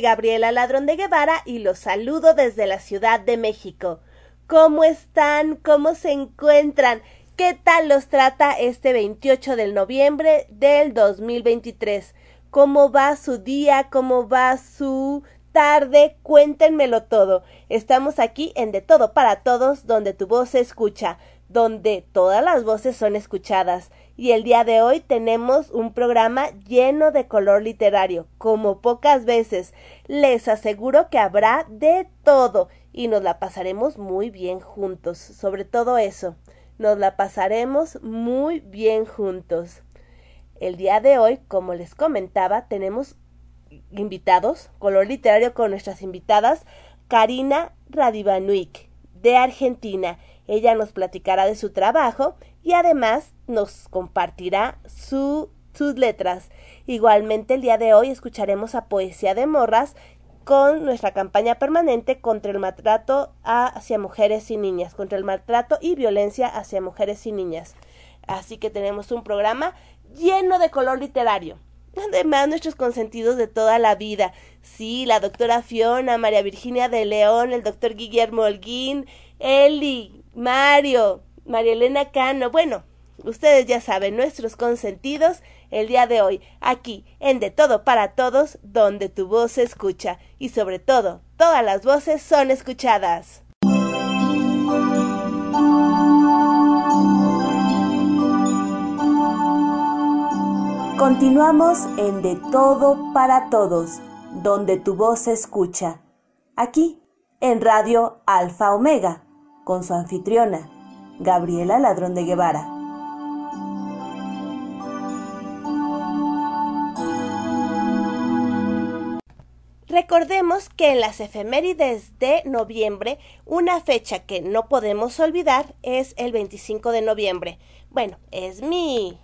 Gabriela Ladrón de Guevara y los saludo desde la Ciudad de México. ¿Cómo están? ¿Cómo se encuentran? ¿Qué tal los trata este 28 de noviembre del 2023? ¿Cómo va su día? ¿Cómo va su tarde? Cuéntenmelo todo. Estamos aquí en De Todo para Todos, donde tu voz se escucha, donde todas las voces son escuchadas y el día de hoy tenemos un programa lleno de color literario, como pocas veces. Les aseguro que habrá de todo y nos la pasaremos muy bien juntos, sobre todo eso, nos la pasaremos muy bien juntos. El día de hoy, como les comentaba, tenemos invitados, color literario con nuestras invitadas, Karina Radivanuik, de Argentina. Ella nos platicará de su trabajo y además nos compartirá sus letras. Igualmente el día de hoy escucharemos a Poesía de Morras con nuestra campaña permanente contra el maltrato hacia mujeres y niñas, contra el maltrato y violencia hacia mujeres y niñas. Así que tenemos un programa lleno de color literario. Además, nuestros consentidos de toda la vida. Sí, la doctora Fiona, María Virginia de León, el doctor Guillermo Holguín, Eli, Mario, María Elena Cano. Bueno, ustedes ya saben, nuestros consentidos el día de hoy, aquí en De Todo para Todos, donde tu voz se escucha y sobre todo, todas las voces son escuchadas. Continuamos en De Todo para Todos, donde tu voz se escucha, aquí en Radio Alfa Omega, con su anfitriona, Gabriela Ladrón de Guevara. Recordemos que en las efemérides de noviembre, una fecha que no podemos olvidar es el 25 de noviembre. Bueno, es mi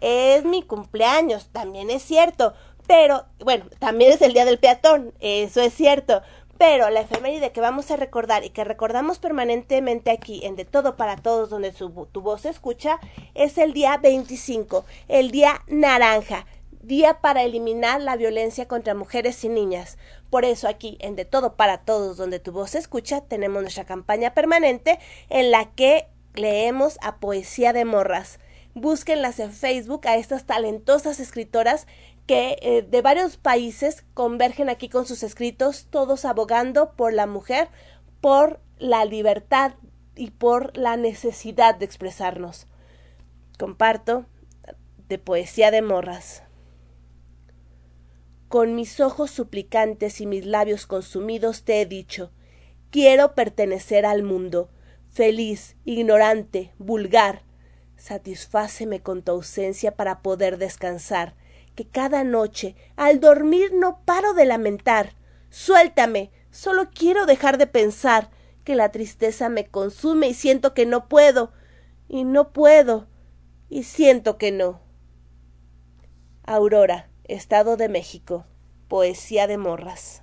es mi cumpleaños, también es cierto, pero bueno, también es el día del peatón, eso es cierto, pero la efeméride que vamos a recordar y que recordamos permanentemente aquí en De Todo para Todos, donde tu voz se escucha, es el día 25, el día naranja, día para eliminar la violencia contra mujeres y niñas. Por eso aquí en De Todo para Todos, donde tu voz se escucha, tenemos nuestra campaña permanente en la que leemos a poesía de morras. Búsquenlas en Facebook a estas talentosas escritoras que eh, de varios países convergen aquí con sus escritos, todos abogando por la mujer, por la libertad y por la necesidad de expresarnos. Comparto de poesía de morras. Con mis ojos suplicantes y mis labios consumidos te he dicho, quiero pertenecer al mundo, feliz, ignorante, vulgar. Satisfáceme con tu ausencia para poder descansar que cada noche, al dormir, no paro de lamentar. Suéltame, solo quiero dejar de pensar que la tristeza me consume y siento que no puedo, y no puedo, y siento que no. Aurora, Estado de México, Poesía de Morras.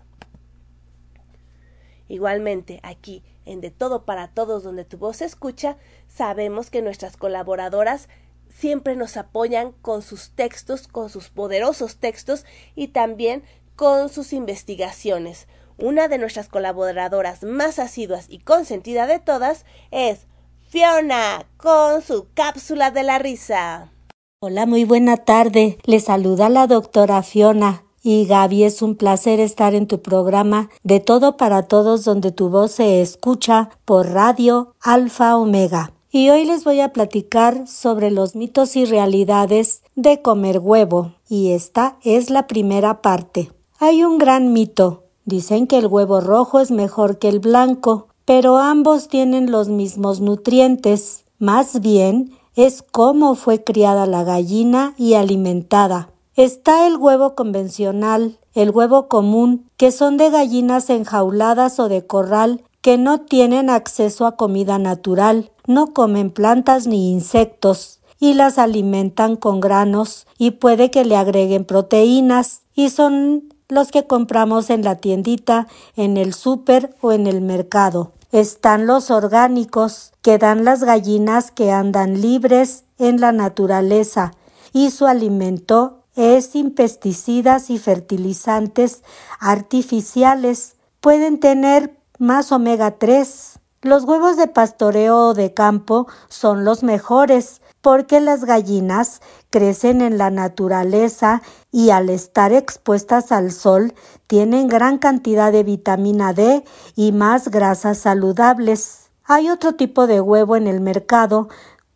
Igualmente, aquí, en De Todo para Todos, donde tu voz se escucha, sabemos que nuestras colaboradoras siempre nos apoyan con sus textos, con sus poderosos textos y también con sus investigaciones. Una de nuestras colaboradoras más asiduas y consentida de todas es Fiona con su cápsula de la risa. Hola, muy buena tarde. Le saluda la doctora Fiona. Y Gaby, es un placer estar en tu programa de todo para todos donde tu voz se escucha por Radio Alfa Omega y hoy les voy a platicar sobre los mitos y realidades de comer huevo, y esta es la primera parte. Hay un gran mito. Dicen que el huevo rojo es mejor que el blanco, pero ambos tienen los mismos nutrientes. Más bien es cómo fue criada la gallina y alimentada. Está el huevo convencional, el huevo común, que son de gallinas enjauladas o de corral que no tienen acceso a comida natural, no comen plantas ni insectos y las alimentan con granos y puede que le agreguen proteínas y son los que compramos en la tiendita, en el súper o en el mercado. Están los orgánicos, que dan las gallinas que andan libres en la naturaleza y su alimento es sin pesticidas y fertilizantes artificiales. Pueden tener más omega 3. Los huevos de pastoreo o de campo son los mejores porque las gallinas crecen en la naturaleza y al estar expuestas al sol tienen gran cantidad de vitamina D y más grasas saludables. Hay otro tipo de huevo en el mercado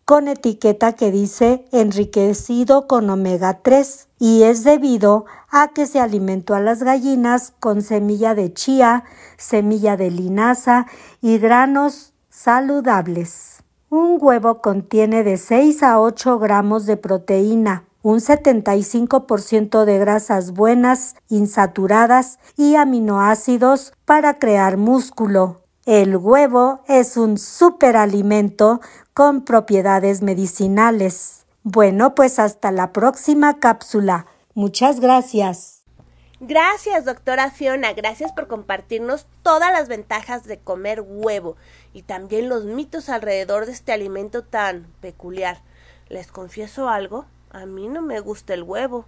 con etiqueta que dice enriquecido con omega 3 y es debido a que se alimentó a las gallinas con semilla de chía, semilla de linaza y granos saludables. Un huevo contiene de 6 a 8 gramos de proteína, un 75% de grasas buenas, insaturadas y aminoácidos para crear músculo. El huevo es un superalimento con propiedades medicinales. Bueno, pues hasta la próxima cápsula. Muchas gracias. Gracias, doctora Fiona. Gracias por compartirnos todas las ventajas de comer huevo y también los mitos alrededor de este alimento tan peculiar. Les confieso algo, a mí no me gusta el huevo.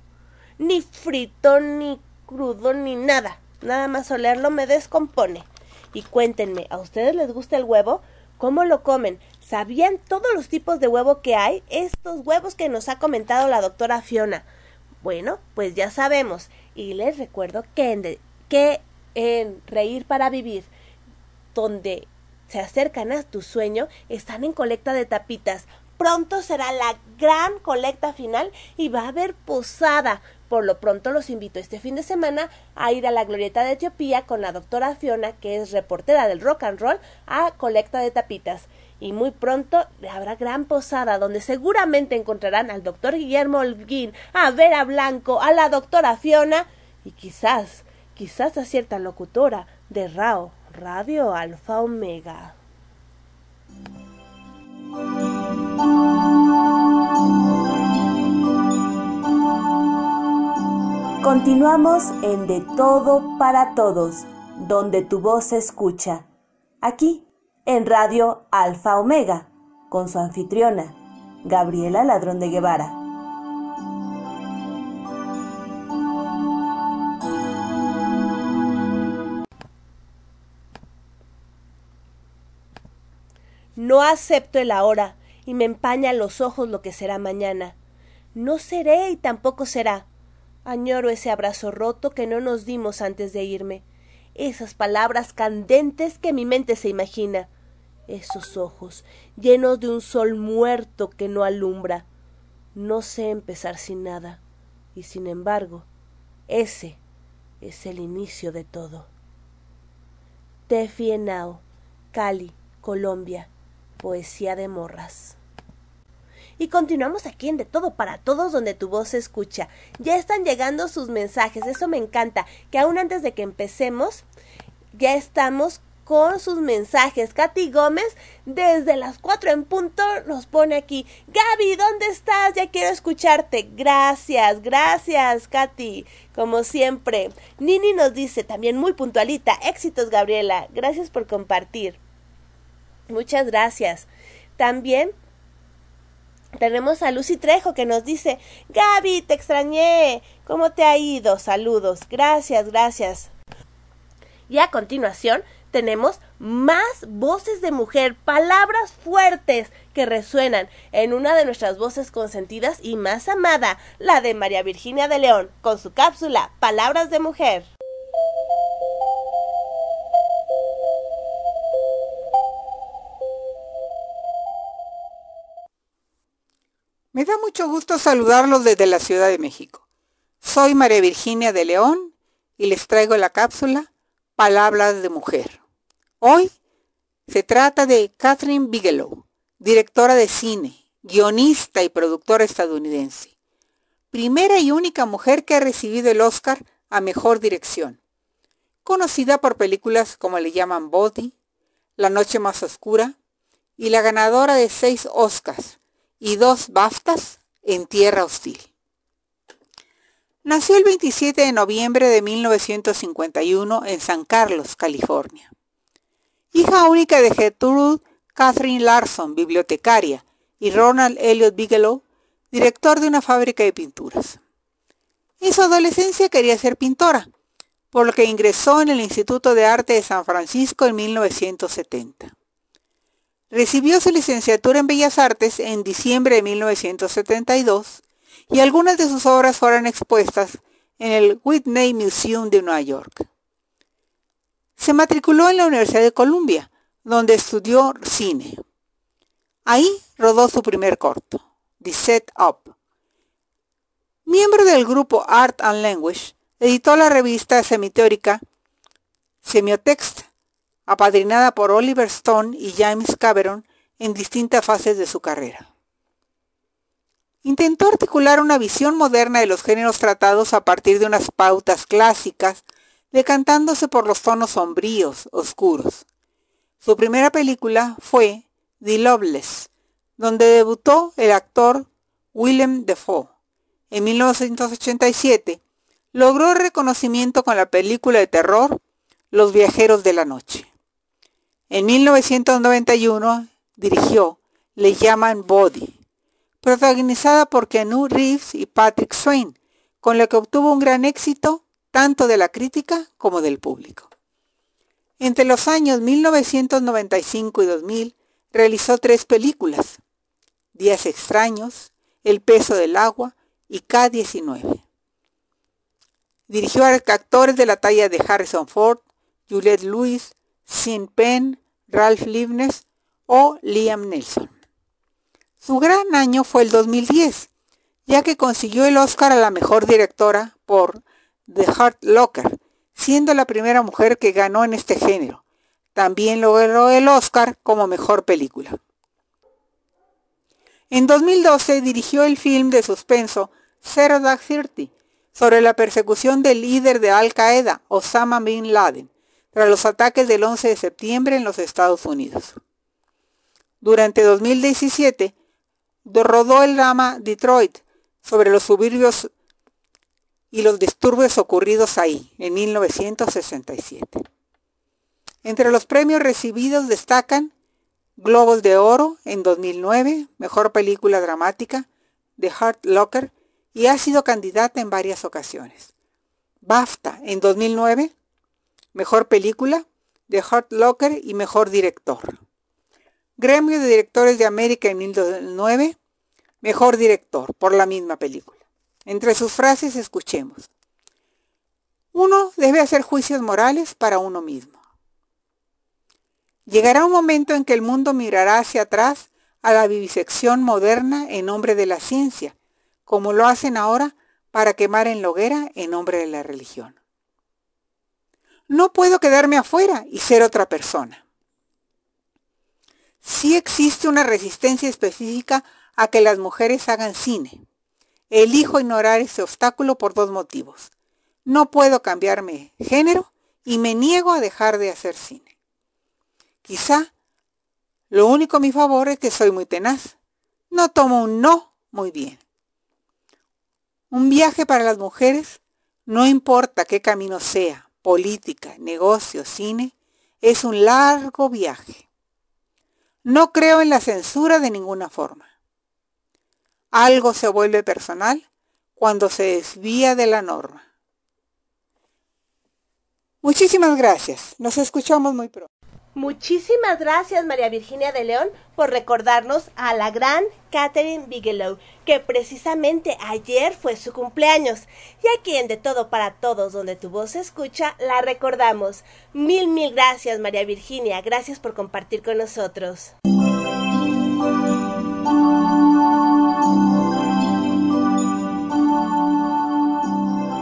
Ni frito, ni crudo, ni nada. Nada más olerlo me descompone. Y cuéntenme, ¿a ustedes les gusta el huevo? ¿Cómo lo comen? ¿Sabían todos los tipos de huevo que hay? Estos huevos que nos ha comentado la doctora Fiona. Bueno, pues ya sabemos. Y les recuerdo que en, que en Reír para Vivir, donde se acercan a tu sueño, están en colecta de tapitas. Pronto será la gran colecta final y va a haber posada por lo pronto los invito este fin de semana a ir a la Glorieta de Etiopía con la doctora Fiona, que es reportera del rock and roll, a colecta de tapitas. Y muy pronto habrá gran posada donde seguramente encontrarán al doctor Guillermo Holguín, a Vera Blanco, a la doctora Fiona y quizás, quizás a cierta locutora de RAO, Radio Alfa Omega. Continuamos en De Todo para Todos, donde tu voz se escucha. Aquí, en Radio Alfa Omega, con su anfitriona, Gabriela Ladrón de Guevara. No acepto el ahora y me empaña los ojos lo que será mañana. No seré y tampoco será Añoro ese abrazo roto que no nos dimos antes de irme, esas palabras candentes que mi mente se imagina, esos ojos llenos de un sol muerto que no alumbra. No sé empezar sin nada, y sin embargo, ese es el inicio de todo. Tefi Enao, Cali, Colombia, Poesía de Morras. Y continuamos aquí en De Todo para Todos donde tu voz se escucha. Ya están llegando sus mensajes, eso me encanta, que aún antes de que empecemos, ya estamos con sus mensajes. Katy Gómez, desde las 4 en punto, nos pone aquí. Gaby, ¿dónde estás? Ya quiero escucharte. Gracias, gracias, Katy. Como siempre. Nini nos dice también muy puntualita. Éxitos, Gabriela. Gracias por compartir. Muchas gracias. También tenemos a Lucy Trejo que nos dice, Gaby, te extrañé. ¿Cómo te ha ido? Saludos. Gracias, gracias. Y a continuación tenemos más voces de mujer, palabras fuertes que resuenan en una de nuestras voces consentidas y más amada, la de María Virginia de León, con su cápsula Palabras de Mujer. Me da mucho gusto saludarlos desde la Ciudad de México. Soy María Virginia de León y les traigo la cápsula Palabras de Mujer. Hoy se trata de Catherine Bigelow, directora de cine, guionista y productora estadounidense. Primera y única mujer que ha recibido el Oscar a Mejor Dirección. Conocida por películas como le llaman Body, La Noche Más Oscura y la ganadora de seis Oscars y dos BAFTAs en Tierra Hostil. Nació el 27 de noviembre de 1951 en San Carlos, California. Hija única de Gertrude Catherine Larson, bibliotecaria, y Ronald Elliot Bigelow, director de una fábrica de pinturas. En su adolescencia quería ser pintora, por lo que ingresó en el Instituto de Arte de San Francisco en 1970. Recibió su licenciatura en Bellas Artes en diciembre de 1972 y algunas de sus obras fueron expuestas en el Whitney Museum de Nueva York. Se matriculó en la Universidad de Columbia, donde estudió cine. Ahí rodó su primer corto, The Set Up. Miembro del grupo Art and Language, editó la revista semiteórica Semiotext apadrinada por Oliver Stone y James Cameron en distintas fases de su carrera. Intentó articular una visión moderna de los géneros tratados a partir de unas pautas clásicas, decantándose por los tonos sombríos, oscuros. Su primera película fue The Loveless, donde debutó el actor Willem Dafoe. En 1987 logró reconocimiento con la película de terror Los Viajeros de la Noche. En 1991 dirigió Le llaman Body, protagonizada por Keanu Reeves y Patrick Swain, con la que obtuvo un gran éxito tanto de la crítica como del público. Entre los años 1995 y 2000 realizó tres películas, Días extraños, El peso del agua y K-19. Dirigió a actores de la talla de Harrison Ford, Juliette Lewis, Sean Penn, Ralph Liebnes o Liam Nelson. Su gran año fue el 2010, ya que consiguió el Oscar a la mejor directora por The Heart Locker, siendo la primera mujer que ganó en este género. También logró el Oscar como mejor película. En 2012 dirigió el film de suspenso Zero Dark Thirty sobre la persecución del líder de Al Qaeda, Osama Bin Laden, tras los ataques del 11 de septiembre en los Estados Unidos. Durante 2017, rodó el drama Detroit sobre los suburbios y los disturbios ocurridos ahí, en 1967. Entre los premios recibidos destacan Globos de Oro en 2009, Mejor Película Dramática, The Heart Locker, y ha sido candidata en varias ocasiones. BAFTA en 2009, Mejor Película, The Hurt Locker y Mejor Director. Gremio de Directores de América en 2009, Mejor Director, por la misma película. Entre sus frases escuchemos. Uno debe hacer juicios morales para uno mismo. Llegará un momento en que el mundo mirará hacia atrás a la vivisección moderna en nombre de la ciencia, como lo hacen ahora para quemar en la hoguera en nombre de la religión. No puedo quedarme afuera y ser otra persona. Sí existe una resistencia específica a que las mujeres hagan cine. Elijo ignorar ese obstáculo por dos motivos. No puedo cambiarme género y me niego a dejar de hacer cine. Quizá lo único a mi favor es que soy muy tenaz. No tomo un no muy bien. Un viaje para las mujeres, no importa qué camino sea, política, negocio, cine, es un largo viaje. No creo en la censura de ninguna forma. Algo se vuelve personal cuando se desvía de la norma. Muchísimas gracias. Nos escuchamos muy pronto. Muchísimas gracias María Virginia de León por recordarnos a la gran Catherine Bigelow, que precisamente ayer fue su cumpleaños, y a quien de todo para todos donde tu voz se escucha, la recordamos. Mil, mil gracias María Virginia, gracias por compartir con nosotros.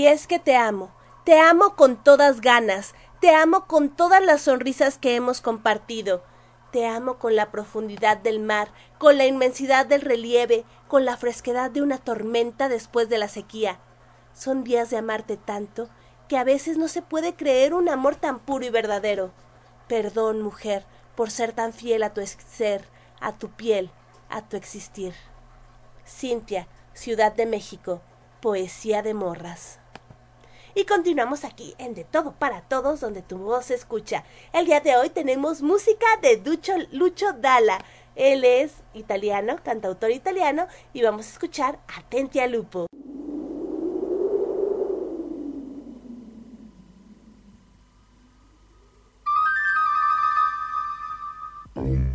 Y es que te amo, te amo con todas ganas, te amo con todas las sonrisas que hemos compartido, te amo con la profundidad del mar, con la inmensidad del relieve, con la fresquedad de una tormenta después de la sequía. Son días de amarte tanto que a veces no se puede creer un amor tan puro y verdadero. Perdón, mujer, por ser tan fiel a tu ser, a tu piel, a tu existir. Cintia, Ciudad de México, Poesía de Morras. Y continuamos aquí en De Todo para Todos, donde tu voz se escucha. El día de hoy tenemos música de Ducho, Lucho Dalla. Él es italiano, cantautor italiano, y vamos a escuchar Atenti a Lupo. Mm.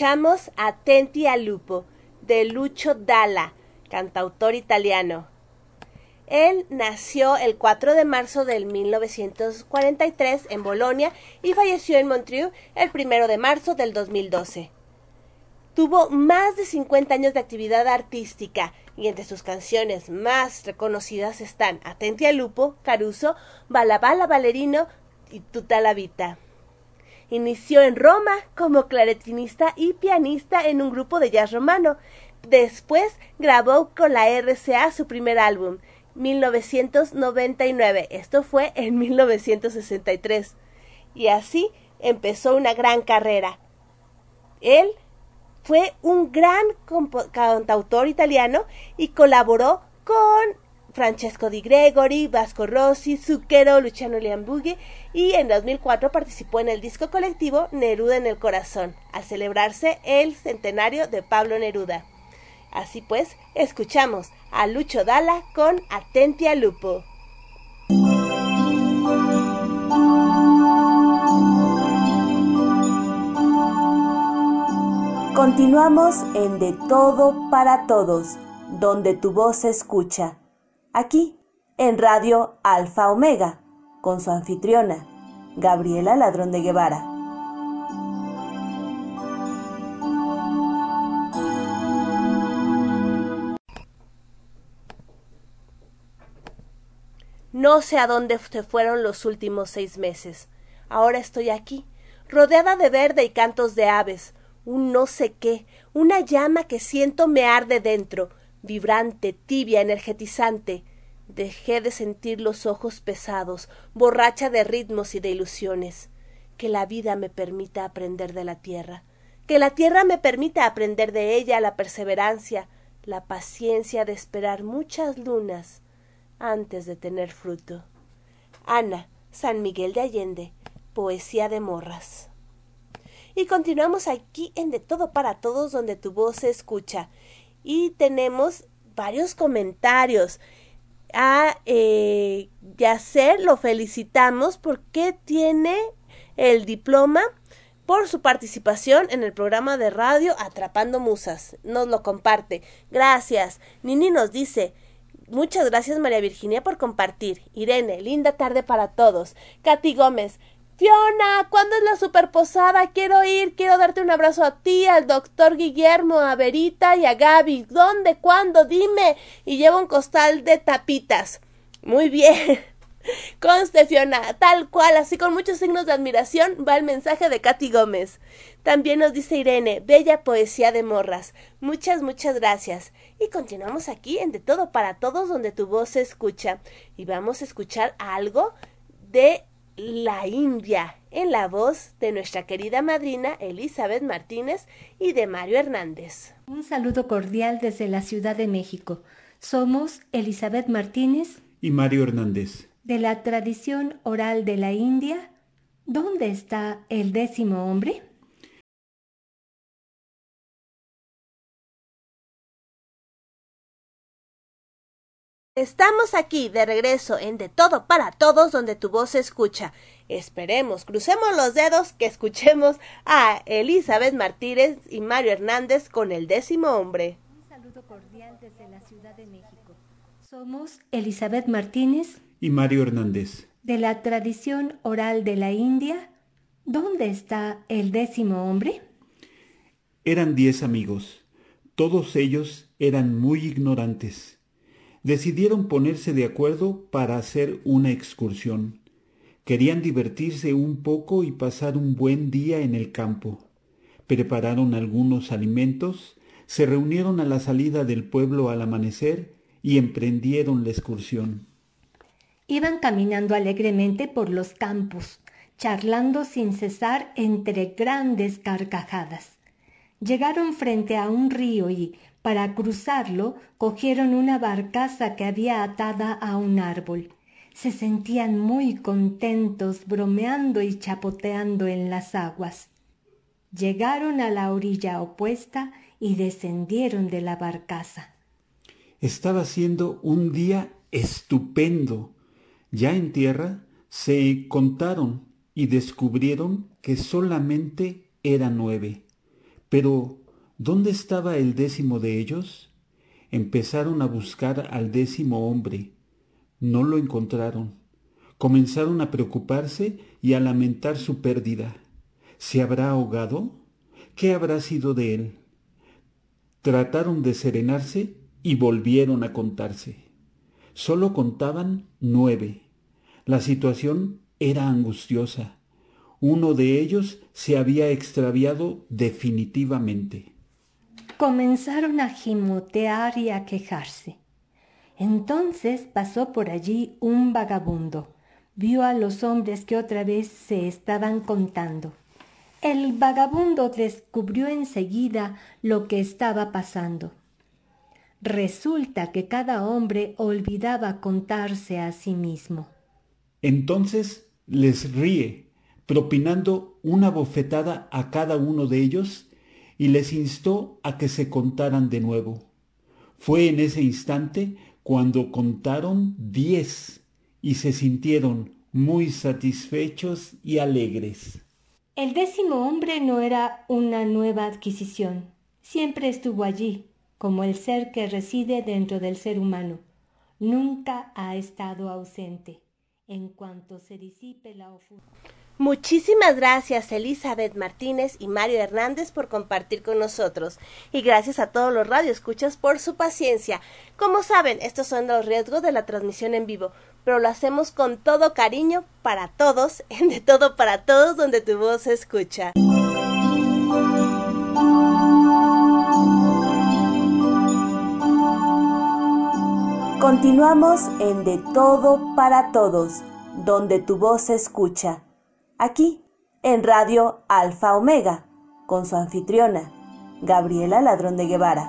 Escuchamos Atenti a Lupo de Lucio Dalla, cantautor italiano. Él nació el 4 de marzo del 1943 en Bolonia y falleció en Montreux el 1 de marzo del 2012. Tuvo más de 50 años de actividad artística y entre sus canciones más reconocidas están Atenti a Lupo, Caruso, Balabala Ballerino y Tutta Vita. Inició en Roma como claretinista y pianista en un grupo de jazz romano. Después grabó con la RCA su primer álbum, 1999. Esto fue en 1963. Y así empezó una gran carrera. Él fue un gran cantautor italiano y colaboró con Francesco Di Gregori, Vasco Rossi, Zucchero, Luciano Liambughi y en 2004 participó en el disco colectivo Neruda en el Corazón, al celebrarse el centenario de Pablo Neruda. Así pues, escuchamos a Lucho Dalla con Atentia Lupo. Continuamos en De Todo para Todos, donde tu voz se escucha aquí en Radio Alfa Omega, con su anfitriona, Gabriela Ladrón de Guevara. No sé a dónde se fueron los últimos seis meses. Ahora estoy aquí, rodeada de verde y cantos de aves, un no sé qué, una llama que siento me arde dentro, vibrante, tibia, energetizante. Dejé de sentir los ojos pesados, borracha de ritmos y de ilusiones. Que la vida me permita aprender de la tierra, que la tierra me permita aprender de ella la perseverancia, la paciencia de esperar muchas lunas antes de tener fruto. Ana, San Miguel de Allende, Poesía de Morras. Y continuamos aquí en De Todo para Todos, donde tu voz se escucha y tenemos varios comentarios. A eh, Yacer lo felicitamos porque tiene el diploma por su participación en el programa de radio Atrapando Musas. Nos lo comparte. Gracias. Nini nos dice, Muchas gracias María Virginia por compartir. Irene, linda tarde para todos. Katy Gómez, Fiona, ¿cuándo es la superposada? Quiero ir, quiero darte un abrazo a ti, al doctor Guillermo, a Verita y a Gaby. ¿Dónde? ¿Cuándo? Dime. Y llevo un costal de tapitas. Muy bien. Conste, Fiona, tal cual, así con muchos signos de admiración, va el mensaje de Katy Gómez. También nos dice Irene, bella poesía de morras. Muchas, muchas gracias. Y continuamos aquí en De Todo para Todos, donde tu voz se escucha. Y vamos a escuchar algo de la India, en la voz de nuestra querida madrina Elizabeth Martínez y de Mario Hernández. Un saludo cordial desde la Ciudad de México. Somos Elizabeth Martínez y Mario Hernández. De la tradición oral de la India, ¿dónde está el décimo hombre? Estamos aquí de regreso en De Todo para Todos donde tu voz se escucha. Esperemos, crucemos los dedos que escuchemos a Elizabeth Martínez y Mario Hernández con el décimo hombre. Un saludo cordial desde la Ciudad de México. Somos Elizabeth Martínez y Mario Hernández. De la tradición oral de la India, ¿dónde está el décimo hombre? Eran diez amigos. Todos ellos eran muy ignorantes decidieron ponerse de acuerdo para hacer una excursión. Querían divertirse un poco y pasar un buen día en el campo. Prepararon algunos alimentos, se reunieron a la salida del pueblo al amanecer y emprendieron la excursión. Iban caminando alegremente por los campos, charlando sin cesar entre grandes carcajadas. Llegaron frente a un río y, para cruzarlo, cogieron una barcaza que había atada a un árbol. Se sentían muy contentos bromeando y chapoteando en las aguas. Llegaron a la orilla opuesta y descendieron de la barcaza. Estaba siendo un día estupendo. Ya en tierra se contaron y descubrieron que solamente eran nueve. Pero, ¿dónde estaba el décimo de ellos? Empezaron a buscar al décimo hombre. No lo encontraron. Comenzaron a preocuparse y a lamentar su pérdida. ¿Se habrá ahogado? ¿Qué habrá sido de él? Trataron de serenarse y volvieron a contarse. Solo contaban nueve. La situación era angustiosa. Uno de ellos se había extraviado definitivamente. Comenzaron a gimotear y a quejarse. Entonces pasó por allí un vagabundo. Vio a los hombres que otra vez se estaban contando. El vagabundo descubrió enseguida lo que estaba pasando. Resulta que cada hombre olvidaba contarse a sí mismo. Entonces les ríe, propinando una bofetada a cada uno de ellos y les instó a que se contaran de nuevo. Fue en ese instante cuando contaron diez y se sintieron muy satisfechos y alegres. El décimo hombre no era una nueva adquisición, siempre estuvo allí, como el ser que reside dentro del ser humano. Nunca ha estado ausente. En cuanto se disipe la Muchísimas gracias Elizabeth Martínez y Mario Hernández por compartir con nosotros y gracias a todos los radioescuchas por su paciencia. Como saben, estos son los riesgos de la transmisión en vivo, pero lo hacemos con todo cariño para todos, en de todo para todos donde tu voz se escucha. Continuamos en De todo para todos, donde tu voz se escucha aquí en Radio Alfa Omega, con su anfitriona, Gabriela Ladrón de Guevara.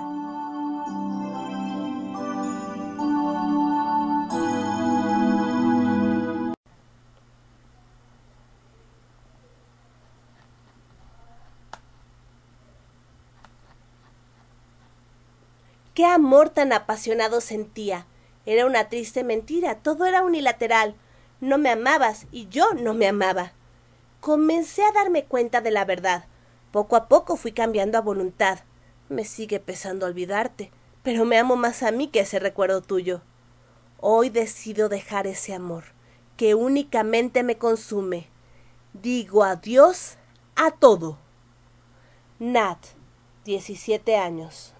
Qué amor tan apasionado sentía. Era una triste mentira, todo era unilateral. No me amabas y yo no me amaba comencé a darme cuenta de la verdad. Poco a poco fui cambiando a voluntad. Me sigue pesando olvidarte, pero me amo más a mí que ese recuerdo tuyo. Hoy decido dejar ese amor, que únicamente me consume. Digo adiós a todo. Nat, 17 años.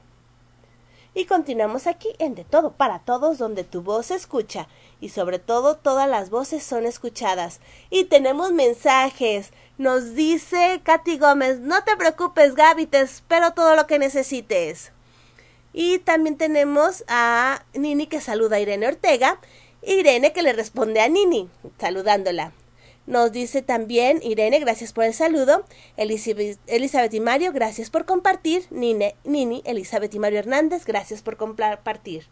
Y continuamos aquí en De Todo para Todos, donde tu voz se escucha y sobre todo todas las voces son escuchadas. Y tenemos mensajes. Nos dice Katy Gómez, no te preocupes Gaby, te espero todo lo que necesites. Y también tenemos a Nini que saluda a Irene Ortega. Irene que le responde a Nini, saludándola. Nos dice también Irene, gracias por el saludo. Elizabeth, y Mario, gracias por compartir. Nine, Nini, Elizabeth y Mario Hernández, gracias por compartir.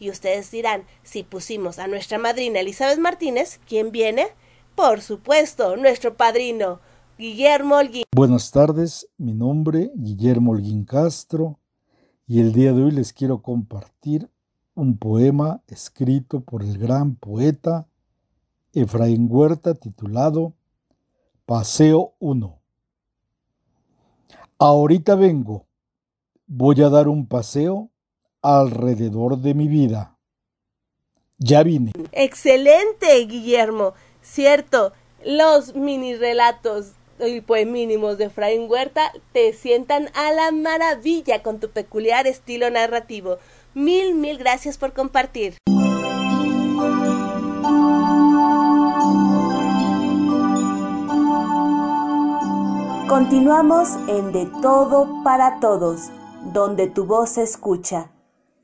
Y ustedes dirán, si pusimos a nuestra madrina Elizabeth Martínez, ¿quién viene? Por supuesto, nuestro padrino, Guillermo Holguín. Buenas tardes, mi nombre Guillermo Holguín Castro y el día de hoy les quiero compartir un poema escrito por el gran poeta Efraín Huerta titulado Paseo 1. Ahorita vengo, voy a dar un paseo alrededor de mi vida. Ya vine. Excelente, Guillermo. Cierto, los mini relatos y poemínimos de Efraín Huerta te sientan a la maravilla con tu peculiar estilo narrativo. Mil, mil gracias por compartir. Continuamos en De Todo para Todos, donde tu voz se escucha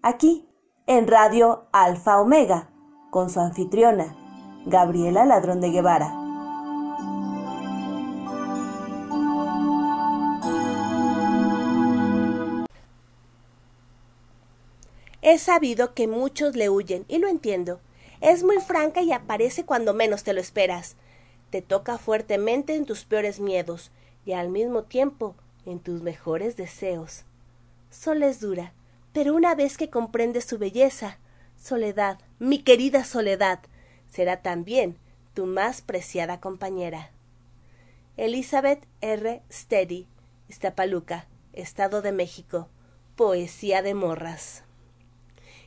aquí en Radio Alfa Omega, con su anfitriona, Gabriela Ladrón de Guevara. He sabido que muchos le huyen, y lo entiendo. Es muy franca y aparece cuando menos te lo esperas. Te toca fuertemente en tus peores miedos y al mismo tiempo en tus mejores deseos. Sol es dura, pero una vez que comprendes su belleza, Soledad, mi querida Soledad, será también tu más preciada compañera. Elizabeth R. Steady, Iztapaluca, Estado de México. Poesía de morras.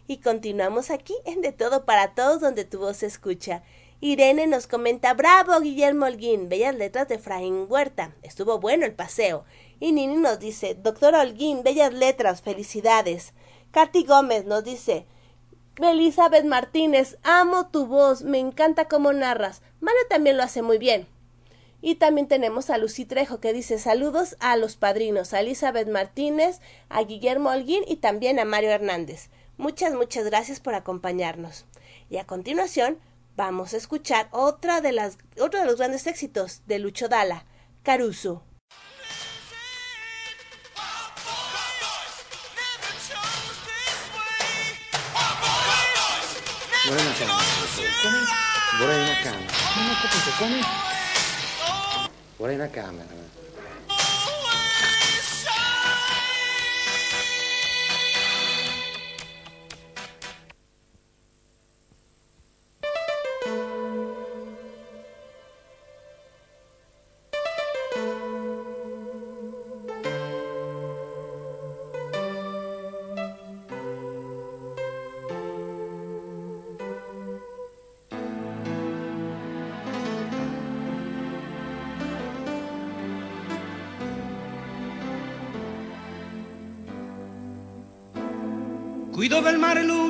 Y continuamos aquí en De Todo para Todos, donde tu voz se escucha. Irene nos comenta, bravo Guillermo Holguín, bellas letras de Fraín Huerta, estuvo bueno el paseo. Y Nini nos dice, doctor Holguín, bellas letras, felicidades. Katy Gómez nos dice, Elizabeth Martínez, amo tu voz, me encanta cómo narras. Mario también lo hace muy bien. Y también tenemos a Lucy Trejo que dice saludos a los padrinos, a Elizabeth Martínez, a Guillermo Holguín y también a Mario Hernández. Muchas, muchas gracias por acompañarnos. Y a continuación, Vamos a escuchar otra de las, otro de los grandes éxitos de Lucho Dalla, Caruso. Vorrei una canna. Come? Vorrei una canna. Non ho capito come? Vorrei una camera.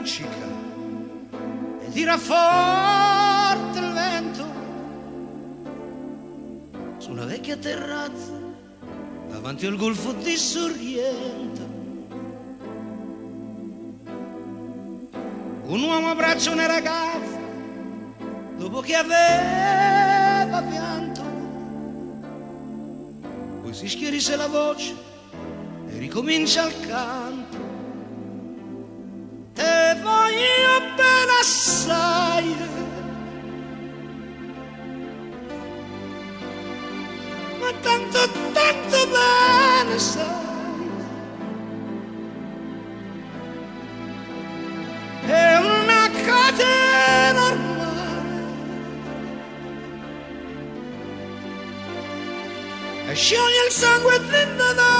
Luccica e tira forte il vento, su una vecchia terrazza davanti al golfo di Sorrento. Un uomo abbraccia una ragazza dopo che aveva pianto, poi si schierisse la voce e ricomincia il canto. Assai. Ma tanto, tanto bene sai. È una catena ormai. E scioglie il sangue dentro da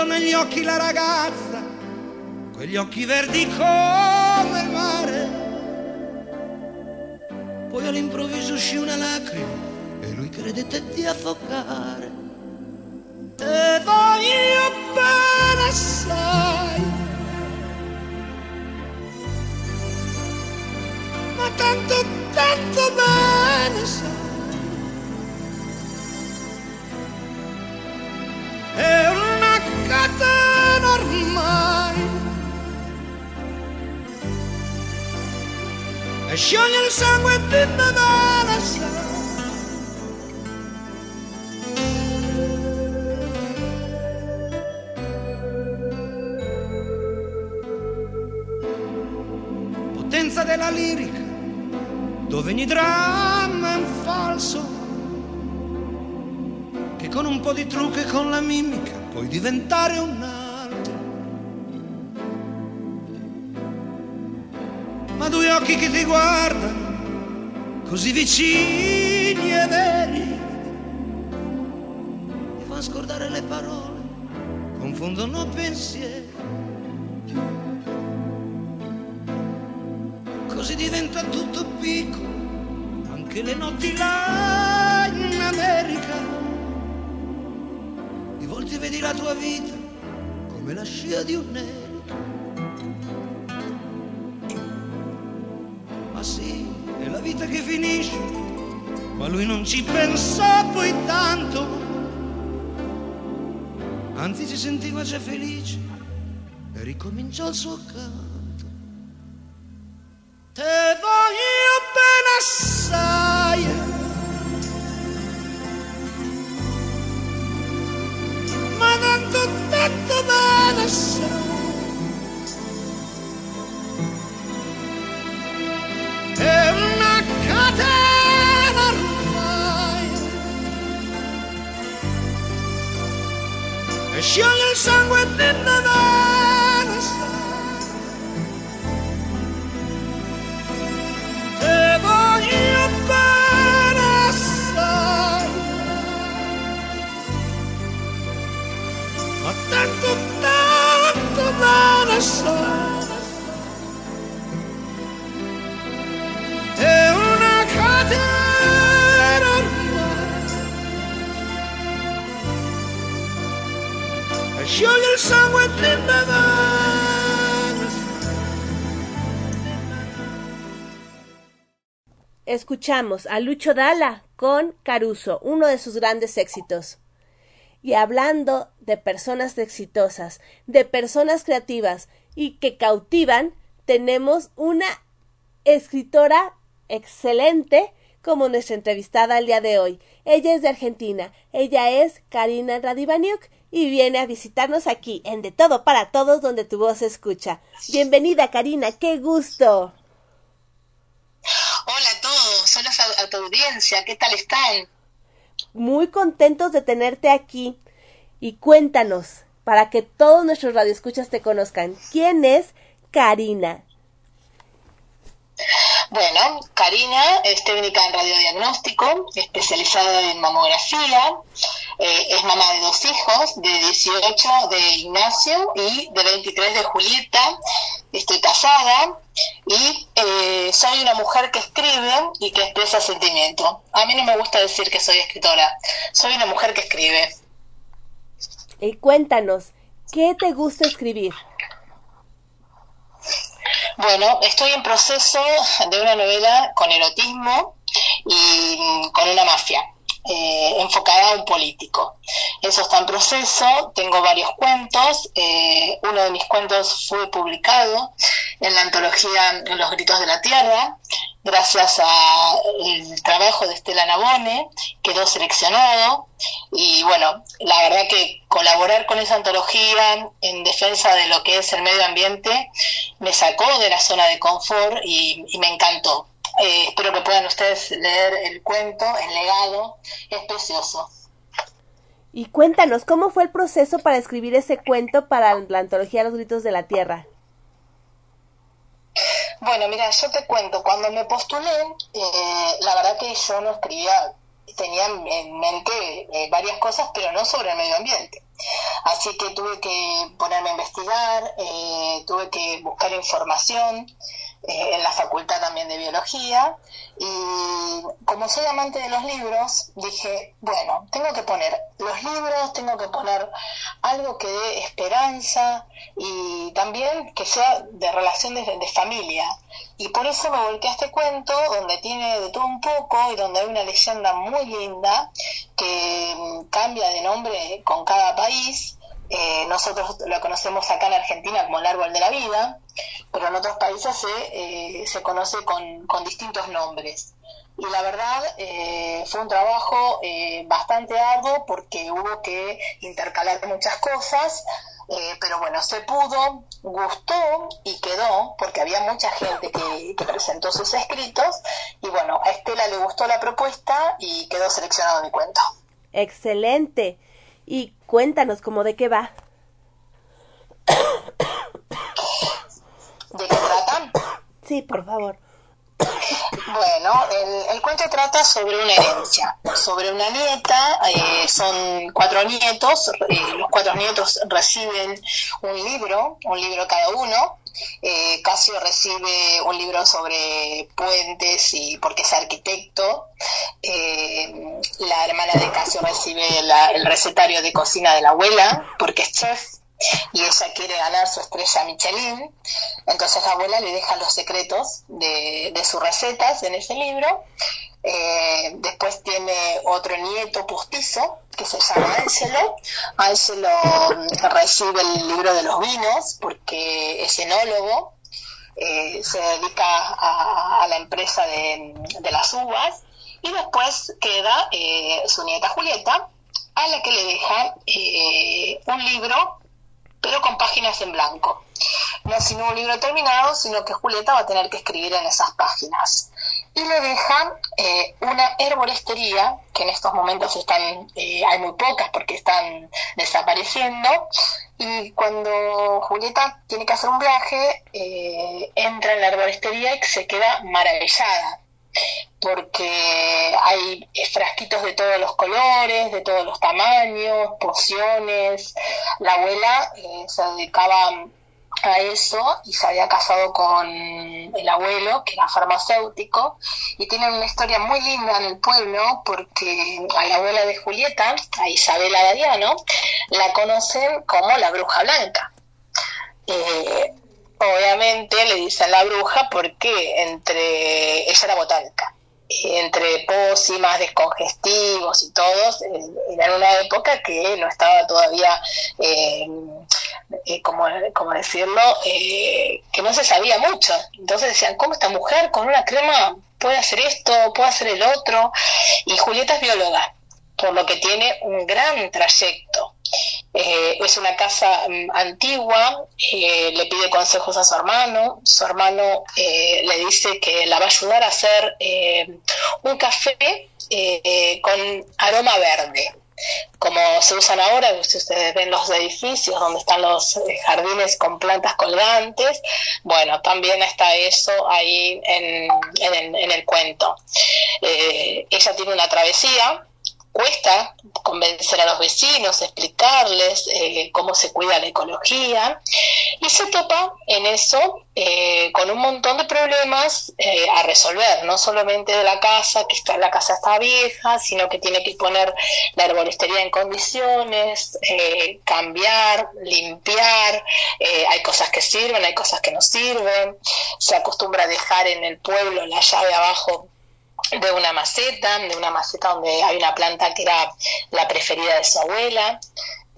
guardo negli occhi la ragazza, quegli occhi verdi come il mare. Poi all'improvviso uscì una lacrima e lui credette di affogare. Te voglio bene assai. Ma tanto, tanto bene sai. È scioglie il sangue di Natale potenza della lirica dove ogni dramma è un falso che con un po' di trucco e con la mimica puoi diventare un occhi che ti guardano, così vicini e veri, ti fanno scordare le parole, confondono pensieri. Così diventa tutto piccolo, anche le notti là in America volte vedi la tua vita come la scia di un nero. Vita che finisce, ma lui non ci pensò poi tanto. Anzi si sentiva già felice e ricominciò il suo canto. Te voglio bene assai. Ma tanto, tanto bene assai. Escuchamos a Lucho Dalla con Caruso, uno de sus grandes éxitos. Y hablando de personas exitosas, de personas creativas y que cautivan, tenemos una escritora excelente como nuestra entrevistada el día de hoy. Ella es de Argentina, ella es Karina Radivaniuk y viene a visitarnos aquí en De Todo para Todos donde tu voz se escucha. Bienvenida Karina, qué gusto. Hola a todos, hola a tu audiencia, ¿qué tal están? Muy contentos de tenerte aquí y cuéntanos para que todos nuestros radioescuchas te conozcan. ¿Quién es Karina? Bueno, Karina es técnica en radiodiagnóstico, especializada en mamografía, eh, es mamá de dos hijos, de 18 de Ignacio y de 23 de Julieta, estoy casada y eh, soy una mujer que escribe y que expresa sentimiento. A mí no me gusta decir que soy escritora, soy una mujer que escribe. Y cuéntanos, ¿qué te gusta escribir? Bueno, estoy en proceso de una novela con erotismo y mm, con una mafia, eh, enfocada un político. Eso está en proceso, tengo varios cuentos, eh, uno de mis cuentos fue publicado en la antología Los Gritos de la Tierra, gracias al trabajo de Estela Nabone, quedó seleccionado y bueno, la verdad que colaborar con esa antología en defensa de lo que es el medio ambiente me sacó de la zona de confort y me encantó. Eh, espero que puedan ustedes leer el cuento, el legado, es precioso. Y cuéntanos, ¿cómo fue el proceso para escribir ese cuento para la antología Los Gritos de la Tierra? Bueno, mira, yo te cuento, cuando me postulé, eh, la verdad que yo no escribía, tenía en mente eh, varias cosas, pero no sobre el medio ambiente. Así que tuve que ponerme a investigar, eh, tuve que buscar información eh, en la facultad también de biología y como soy amante de los libros, dije, bueno, tengo que poner los libros, tengo que poner algo que dé esperanza y también que sea de relación de, de familia. Y por eso me volqué a este cuento donde tiene de todo un poco y donde hay una leyenda muy linda que cambia de nombre con cada país. Eh, nosotros lo conocemos acá en Argentina como el árbol de la vida, pero en otros países se, eh, se conoce con, con distintos nombres y la verdad eh, fue un trabajo eh, bastante arduo porque hubo que intercalar muchas cosas, eh, pero bueno, se pudo, gustó y quedó porque había mucha gente que, que, presentó sus escritos y bueno, a Estela le gustó la propuesta y quedó seleccionado mi cuento. Excelente. Y cuéntanos cómo de qué va. ¿De qué tratan? Sí, por favor. Bueno, el, el, cuento trata sobre una herencia, sobre una nieta, eh, son cuatro nietos, eh, los cuatro nietos reciben un libro, un libro cada uno, eh, Casio recibe un libro sobre puentes y porque es arquitecto, eh, la hermana de Casio recibe el recetario de cocina de la abuela porque es chef, y ella quiere ganar su estrella Michelin, entonces la abuela le deja los secretos de, de sus recetas en ese libro Eh, después tiene otro nieto postizo que se llama Ángelo. Ángelo mm, recibe el libro de los vinos porque es enólogo, eh, se dedica a, la empresa de, las uvas y después queda eh, su nieta Julieta a la que le deja un libro pero con páginas en blanco. No sin un libro terminado, sino que Julieta va a tener que escribir en esas páginas. Y le deja eh, una herboristería, que en estos momentos están, eh, hay muy pocas porque están desapareciendo, y cuando Julieta tiene que hacer un viaje, eh, entra en la herboristería y se queda maravillada porque hay frasquitos de todos los colores, de todos los tamaños, pociones. La abuela eh, se dedicaba a eso y se había casado con el abuelo, que era farmacéutico, y tienen una historia muy linda en el pueblo porque a la abuela de Julieta, a Isabela Dariano, la conocen como la bruja blanca. Eh, obviamente le dicen la bruja porque entre ella era botánica entre pócimas, descongestivos y todos, era en una época que no estaba todavía, eh, eh, como, decirlo, eh, que no se sabía mucho. Entonces decían, ¿cómo esta mujer con una crema puede hacer esto, puede hacer el otro? Y Julieta es bióloga, por lo que tiene un gran trayecto. Eh, es una casa mm, antigua, eh, le pide consejos a su hermano, su hermano eh, le dice que la va a ayudar a hacer un café con aroma verde, como se usan ahora, si ustedes ven los edificios donde están los jardines con plantas colgantes, bueno, también está eso ahí en, en el cuento. ella tiene una travesía cuesta convencer a los vecinos, explicarles eh, cómo se cuida la ecología y se topa en eso eh, con un montón de problemas eh, a resolver, no solamente de la casa, que está, la casa está vieja, sino que tiene que poner la arbolistería en condiciones, cambiar, limpiar, hay cosas que sirven, hay cosas que no sirven, se acostumbra a dejar en el pueblo la llave abajo de una maceta, de una maceta donde hay una planta que era la preferida de su abuela.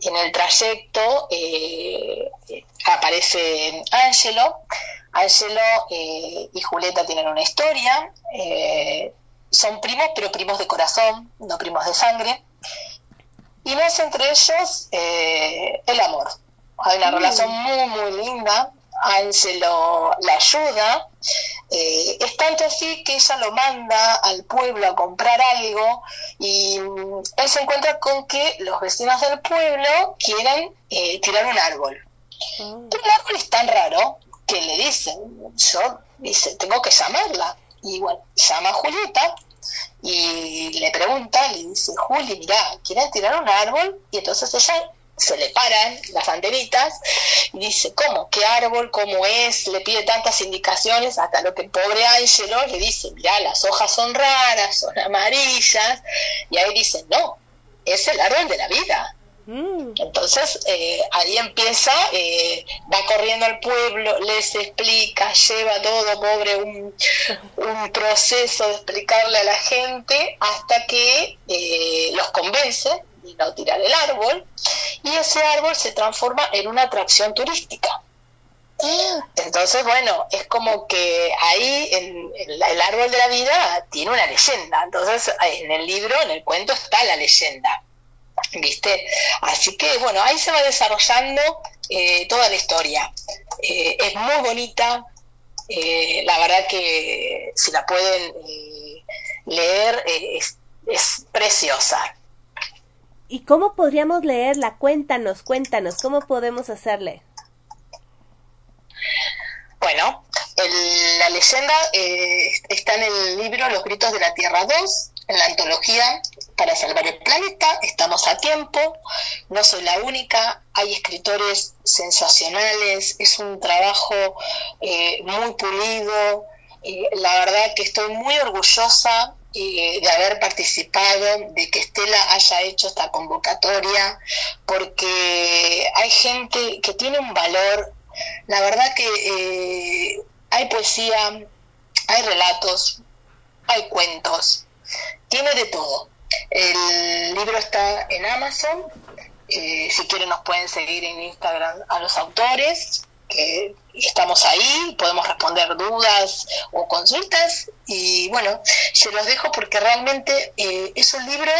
Y en el trayecto eh, aparece Ángelo. Ángelo eh, y Julieta tienen una historia. Eh, son primos, pero primos de corazón, no primos de sangre. Y nace entre ellos el amor. Hay una mm. relación muy, muy linda. Ángelo la ayuda eh, es tanto así que ella lo manda al pueblo a comprar algo y mm, él se encuentra con que los vecinos del pueblo quieren eh, tirar un árbol. Mm. Pero el árbol es tan raro que le dicen, yo dice, tengo que llamarla. Y bueno, llama a Julieta y le pregunta, le dice, Juli, mira, ¿quieren tirar un árbol? Y entonces ella se le paran las antenitas y dice, ¿cómo? ¿Qué árbol? ¿Cómo es? Le pide tantas indicaciones hasta lo que el pobre Ángelo le dice, mira, las hojas son raras, son amarillas, y ahí dice, no, es el árbol de la vida. Mm. Entonces eh, ahí empieza, eh, va corriendo al pueblo, les explica, lleva todo, pobre, un, un proceso de explicarle a la gente hasta que eh, los convence y no tirar el árbol, y ese árbol se transforma en una atracción turística. Entonces, bueno, es como que ahí el árbol de la vida tiene una leyenda. Entonces, en el libro, en el cuento, está la leyenda. ¿Viste? Así que, bueno, ahí se va desarrollando eh, toda la historia. Eh, es muy bonita. Eh, la verdad que si la pueden leer, es, es preciosa. ¿Y cómo podríamos leerla? Cuéntanos, cuéntanos, ¿cómo podemos hacerle? Bueno, la leyenda eh, está en el libro Los Gritos de la Tierra 2, en la antología Para Salvar el Planeta, estamos a tiempo, no soy la única, hay escritores sensacionales, es un trabajo eh, muy pulido, eh, la verdad que estoy muy orgullosa de haber participado, de que Estela haya hecho esta convocatoria, porque hay gente que tiene un valor, la verdad que eh, hay poesía, hay relatos, hay cuentos, Tiene de todo. El libro está en Amazon. Eh, si quieren nos pueden seguir en Instagram a los autores, que estamos ahí, podemos responder dudas o consultas. Y bueno, se los dejo porque realmente eh, es un libro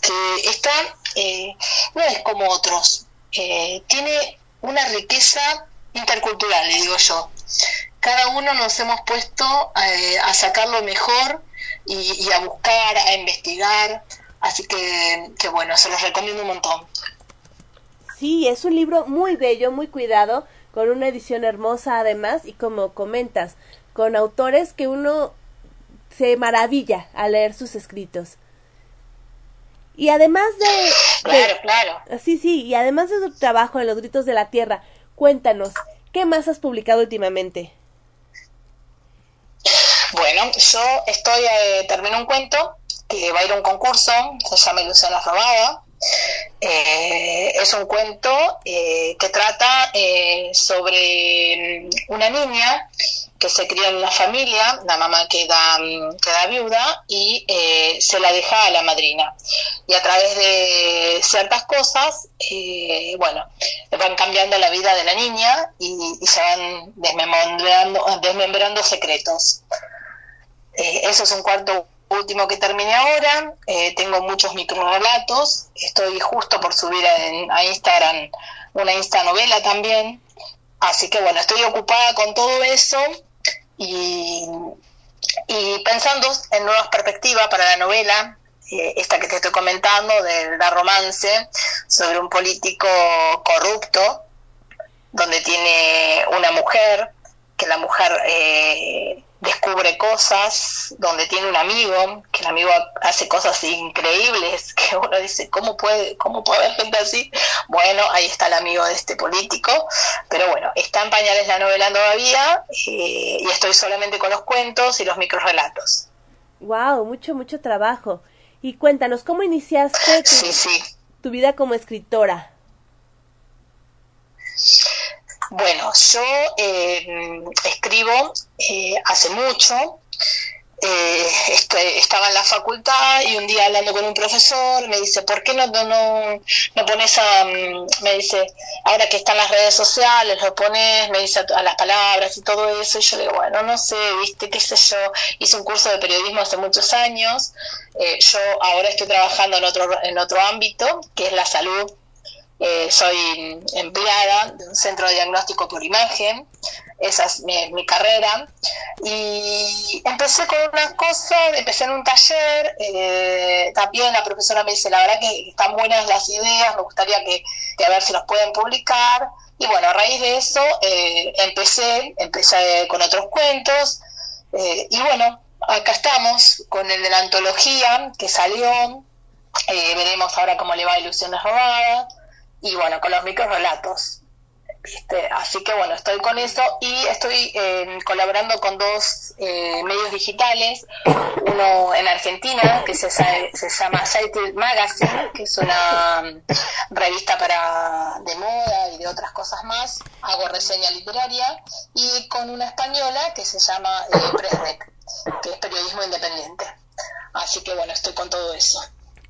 que está, eh, no es como otros, tiene una riqueza intercultural, le digo yo. Cada uno nos hemos puesto a sacar lo mejor y, a buscar, a investigar. Así que, que bueno, se los recomiendo un montón. Sí, es un libro muy bello, muy cuidado, con una edición hermosa además y como comentas, con autores que uno se maravilla al leer sus escritos. Y además de... Claro, claro. Sí, sí, y además de tu trabajo en Los Gritos de la Tierra, cuéntanos, ¿qué más has publicado últimamente? Bueno, yo estoy, eh, termino un cuento que va a ir a un concurso, se llama Ilusión Robada. Eh, es un cuento eh, que trata eh, sobre una niña que se cría en una familia, la mamá queda, queda viuda y se la deja a la madrina. Y a través de ciertas cosas, bueno, van cambiando la vida de la niña y, se van desmembrando, desmembrando secretos. Eso es un cuarto último que terminé ahora. Eh, tengo muchos microrelatos. Estoy justo por subir a Instagram una Insta novela también. Así que bueno, estoy ocupada con todo eso y, pensando en nuevas perspectivas para la novela. Eh, esta que te estoy comentando, de la romance, sobre un político corrupto, donde tiene una mujer, que la mujer eh, descubre cosas, donde tiene un amigo, que el amigo hace cosas increíbles, que uno dice, ¿cómo puede, cómo puede haber gente así? Bueno, ahí está el amigo de este político, pero bueno, está en pañales la novela todavía eh, y estoy solamente con los cuentos y los microrelatos. Wow, mucho, mucho trabajo. Y cuéntanos, ¿cómo iniciaste tu vida como escritora? Bueno, yo eh, escribo eh, hace mucho. Eh, estaba en la facultad y un día hablando con un profesor me dice, ¿por qué no, no, no, pones a, mm, me dice, ahora que están las redes sociales, lo pones, me dice a, las palabras y todo eso, y yo le digo, bueno, no sé, viste, qué sé yo, hice un curso de periodismo hace muchos años, yo ahora estoy trabajando en otro, en otro ámbito, que es la salud eh, soy empleada de un centro de diagnóstico por imagen, esa es mi, carrera, y empecé con una cosa, empecé en un taller, eh, también la profesora me dice, la verdad que están buenas las ideas, me gustaría que, a ver si los pueden publicar, y bueno, a raíz de eso eh, empecé, empecé con otros cuentos, y bueno, acá estamos con el de la antología que salió, veremos ahora cómo le va a Ilusiones Robadas, y bueno, con los microrelatos. ¿viste? Así que bueno, estoy con eso y estoy eh, colaborando con dos eh, medios digitales, uno en Argentina que se, se llama Sighted Magazine, que es una mm, revista para de moda y de otras cosas más, hago reseña literaria, y con una española que se llama eh, que es periodismo independiente. Así que bueno, estoy con todo eso.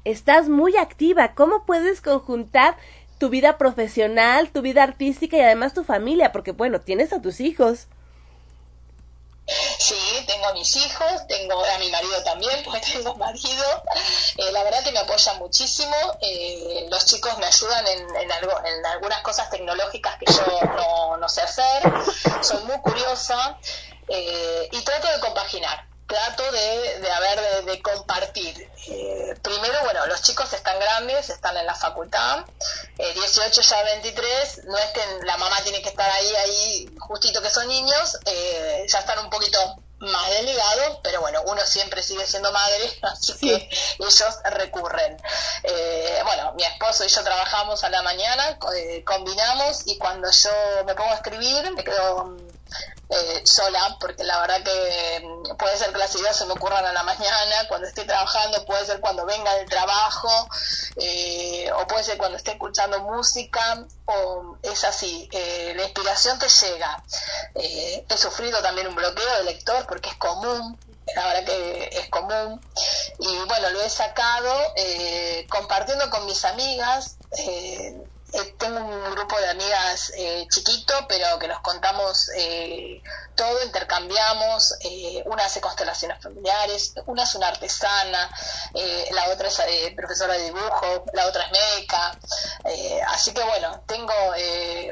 Estás muy activa, ¿cómo puedes conjuntar tu vida profesional, tu vida artística y además tu familia, porque bueno, tienes a tus hijos. Sí, tengo a mis hijos, tengo a mi marido también, porque tengo marido. Eh, la verdad que me apoya muchísimo. Eh, los chicos me ayudan en, algo, en algunas cosas tecnológicas que yo no, no sé hacer. Soy muy curiosa eh, y trato de compaginar trato de, de, haber, de, compartir. Eh, primero, bueno, los chicos están grandes, están en la facultad, eh, 18 ya 23, no es que la mamá tiene que estar ahí, ahí, justito que son niños, eh, ya están un poquito más desligados, pero bueno, uno siempre sigue siendo madre, así que ellos recurren. Eh, bueno, mi esposo y yo trabajamos a la mañana, combinamos y cuando yo me pongo a escribir, me quedo eh, sola, porque la verdad que mm, puede ser que las ideas se me ocurran a la mañana, cuando esté trabajando, puede ser cuando venga del trabajo, eh, o puede ser cuando esté escuchando música, o es así, eh, la inspiración te llega. he sufrido también un bloqueo de lector porque es común, la verdad que es común, y bueno, lo he sacado eh, compartiendo con mis amigas. Eh, eh, tengo un grupo de amigas eh, chiquito, pero que nos contamos eh, todo, intercambiamos. una hace constelaciones familiares, una es una artesana, la otra es profesora de dibujo, la otra es médica. así que bueno, tengo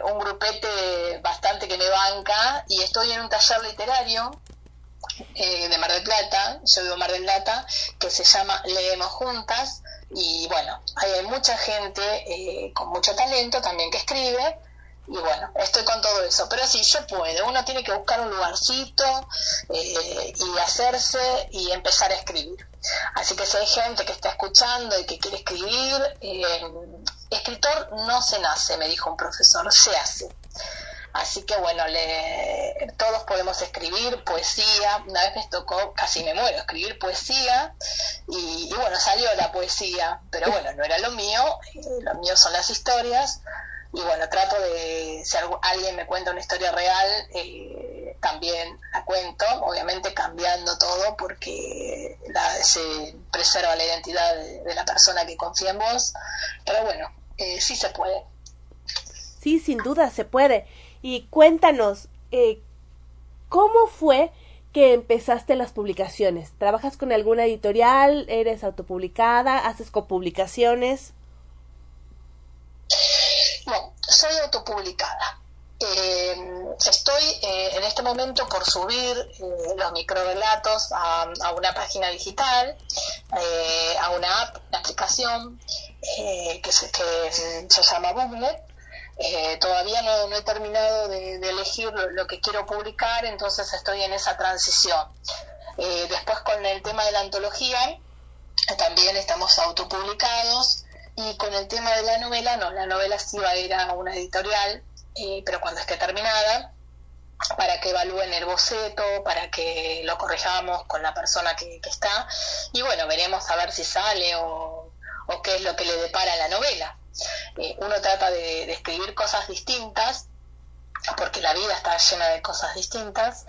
un grupete bastante que me banca y estoy en un taller literario de Mar del Plata, yo vivo Mar del Plata, que se llama Leemos Juntas, y bueno, hay mucha gente eh, con mucho talento también que escribe, y bueno, estoy con todo eso. Pero sí, yo puedo, uno tiene que buscar un lugarcito eh, y hacerse y empezar a escribir. Así que si hay gente que está escuchando y que quiere escribir, eh, escritor no se nace, me dijo un profesor, se hace. Así que bueno, le, todos podemos escribir poesía. Una vez me tocó, casi me muero, escribir poesía. Y, bueno, salió la poesía, pero bueno, no era lo mío. Eh, lo mío son las historias. Y bueno, trato de, si alguien me cuenta una historia real, eh, también la cuento, obviamente cambiando todo porque se preserva la identidad de, la persona que confía en vos. Pero bueno, eh, sí se puede. Sí, sin duda se puede. Y cuéntanos, eh, ¿cómo fue que empezaste las publicaciones? ¿Trabajas con alguna editorial? ¿Eres autopublicada? ¿Haces copublicaciones? No, soy autopublicada. Eh, estoy eh, en este momento por subir eh, los microrelatos a, a, una página digital, a una app, una aplicación que, se, que se llama Booklet, eh, todavía no, he terminado de, elegir lo, que quiero publicar, entonces estoy en esa transición. Eh, después con el tema de la antología, también estamos autopublicados y con el tema de la novela, no, la novela sí va a ir a una editorial, eh, pero cuando esté terminada, para que evalúen el boceto, para que lo corrijamos con la persona que, está, y bueno, veremos a ver si sale o qué es lo que le depara la novela. Eh, uno trata de, escribir cosas distintas porque la vida está llena de cosas distintas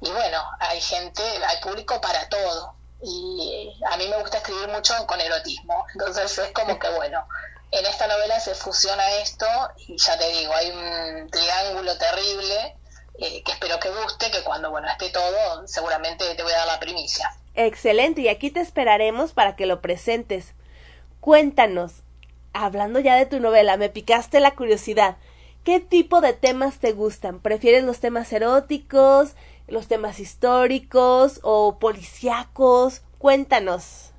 y bueno, hay gente, hay público para todo y a mí me gusta escribir mucho con erotismo, entonces es como que bueno, en esta novela se fusiona esto y ya te digo, hay un triángulo terrible eh, que espero que guste, que cuando bueno esté todo seguramente te voy a dar la primicia. Excelente, y aquí te esperaremos para que lo presentes. Cuéntanos, hablando ya de tu novela, me picaste la curiosidad. ¿Qué tipo de temas te gustan? ¿Prefieres los temas eróticos, los temas históricos o policíacos? Cuéntanos.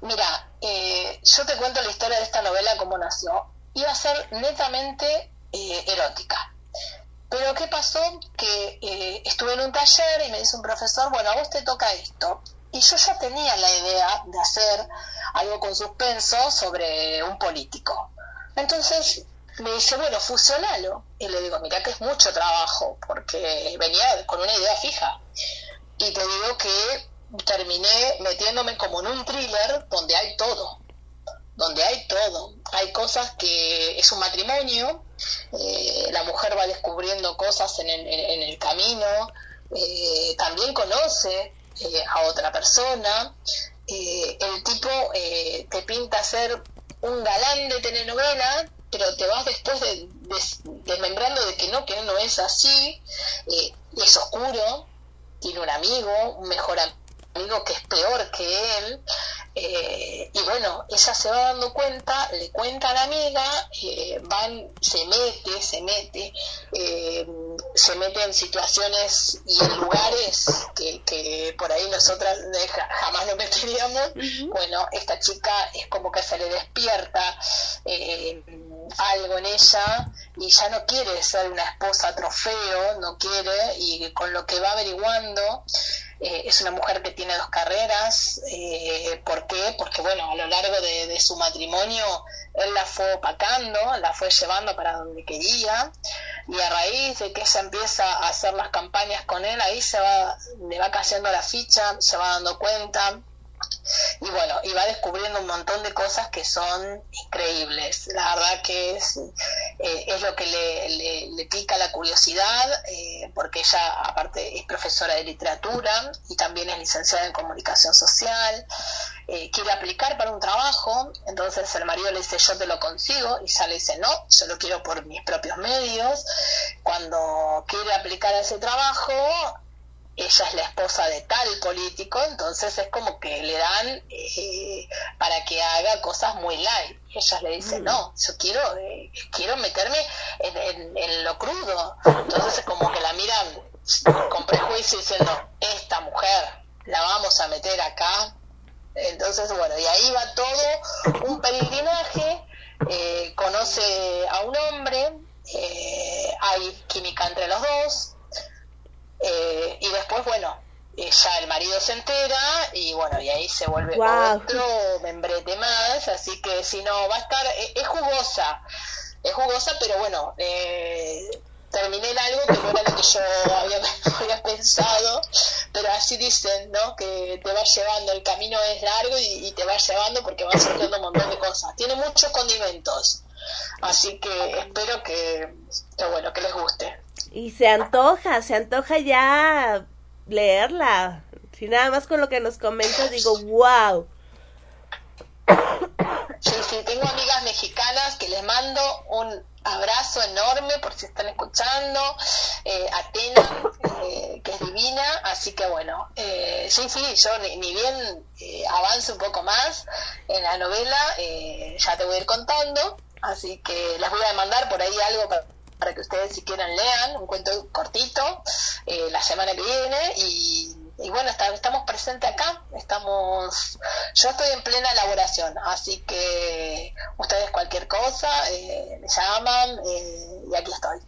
Mira, eh, yo te cuento la historia de esta novela, cómo nació. Iba a ser netamente eh, erótica. Pero ¿qué pasó? Que eh, estuve en un taller y me dice un profesor, bueno, a vos te toca esto. Y yo ya tenía la idea de hacer algo con suspenso sobre un político. Entonces me dice, bueno, fusionalo. Y le digo, mira que es mucho trabajo, porque venía con una idea fija. Y te digo que terminé metiéndome como en un thriller donde hay todo, donde hay todo. Hay cosas que es un matrimonio, eh, la mujer va descubriendo cosas en el, camino, eh, también conoce eh, a otra persona. Eh, el tipo eh, te pinta ser un galán de telenovela, pero te vas después de, desmembrando de que no, que no es así, es oscuro, tiene un amigo, un mejor amigo que es peor que él, eh, y bueno, ella se va dando cuenta, le cuenta a la amiga, eh, van, se mete, se mete, eh, se mete en situaciones y en lugares que, por ahí nosotras jamás nos meteríamos. Bueno, esta chica es como que se le despierta algo en ella y ya no quiere ser una esposa trofeo, no quiere, y con lo que va averiguando, eh, es una mujer que tiene dos carreras. Eh, ¿Por qué? Porque, bueno, a lo largo de, su matrimonio él la fue opacando, la fue llevando para donde quería. Y a raíz de que ella empieza a hacer las campañas con él, ahí se va, le va cayendo la ficha, se va dando cuenta y bueno, y va descubriendo un montón de cosas que son increíbles. La verdad que es, eh, es lo que le, le, pica la curiosidad, eh, porque ella aparte es profesora de literatura y también es licenciada en comunicación social, eh, quiere aplicar para un trabajo, entonces el marido le dice yo te lo consigo y ella le dice no, yo lo quiero por mis propios medios, cuando quiere aplicar a ese trabajo ella es la esposa de tal político, entonces es como que le dan eh, para que haga cosas muy light. Ella le dice, mm. no, yo quiero, eh, quiero meterme en, lo crudo. Entonces es como que la miran con prejuicio diciendo, esta mujer la vamos a meter acá. Entonces, bueno, y ahí va todo un peregrinaje, eh, conoce a un hombre, hay química entre los dos, eh, y después, bueno, eh, ya el marido se entera y bueno, y ahí se vuelve otro membrete más, así que si no, va a estar, eh, es, jugosa, es jugosa, pero bueno, terminé en algo que no era lo que yo había, pensado, pero así dicen, ¿no? Que te va llevando, el camino es largo y, te va llevando porque va surgiendo un montón de cosas. Tiene muchos condimentos, así que espero que, que bueno, que les guste. Y se antoja, se antoja ya leerla. Si nada más con lo que nos comentas digo, wow. Sí, sí, tengo amigas mexicanas que les mando un abrazo enorme por si están escuchando. Eh, Atena, eh, que es divina, así que bueno, eh, sí, sí, yo ni, ni bien eh, avance un poco más en la novela, ya te voy a ir contando, así que les voy a mandar por ahí algo para que ustedes si quieran lean, un cuento cortito, eh, la semana que viene y, bueno, estamos presentes acá, estamos, yo estoy en plena elaboración, así que ustedes cualquier cosa eh, me llaman eh, y aquí estoy.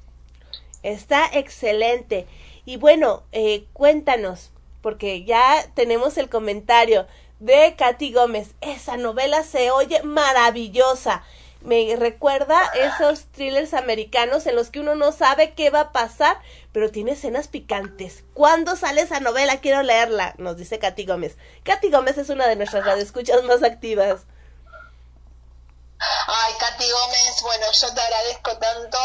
Está excelente. Y bueno, cuéntanos, porque ya tenemos el comentario de Katy Gómez. Esa novela se oye maravillosa me recuerda esos thrillers americanos en los que uno no sabe qué va a pasar, pero tiene escenas picantes. ¿Cuándo sale esa novela? Quiero leerla, nos dice Katy Gómez. Katy Gómez es una de nuestras radioescuchas más activas. Ay, Katy Gómez, bueno, yo te agradezco tanto.